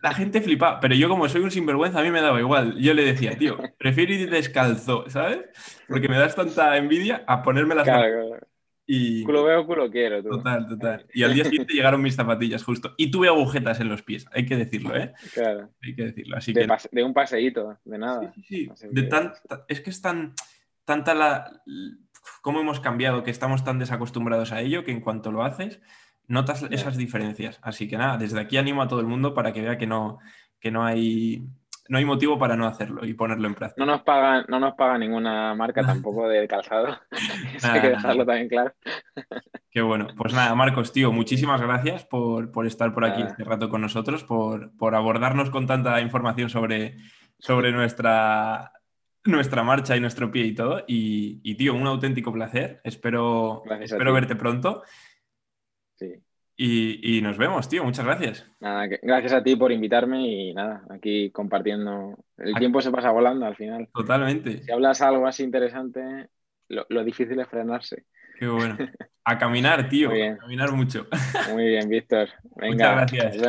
La gente flipa, pero yo como soy un sinvergüenza, a mí me daba igual. Yo le decía, tío, prefiero ir descalzo, ¿sabes? Porque me das tanta envidia a ponerme las claro, Y... Culo veo, culo quiero. Total, total. Y al día siguiente llegaron mis zapatillas justo. Y tuve agujetas en los pies, hay que decirlo, ¿eh? Claro. Hay que decirlo. Así de, de un paseíto, de nada. Sí, sí, De tan... Es que es tan... Tanta la cómo hemos cambiado, que estamos tan desacostumbrados a ello, que en cuanto lo haces, notas esas diferencias. Así que nada, desde aquí animo a todo el mundo para que vea que no, que no hay no hay motivo para no hacerlo y ponerlo en práctica. No nos paga, no nos paga ninguna marca tampoco de calzado. hay que dejarlo también claro. Qué bueno. Pues nada, Marcos, tío, muchísimas gracias por, estar por aquí este rato con nosotros, por, por, abordarnos con tanta información sobre, sobre nuestra, nuestra marcha y nuestro pie y todo. Y, tío, un auténtico placer. Espero, espero verte pronto. Sí. Y, nos vemos, tío. Muchas gracias. Nada, gracias a ti por invitarme y nada, aquí compartiendo. El tiempo se pasa volando al final. Totalmente. Si hablas algo más interesante, lo, difícil es frenarse. Qué bueno. A caminar, tío. A caminar mucho. Muy bien, Víctor. Venga. Muchas gracias.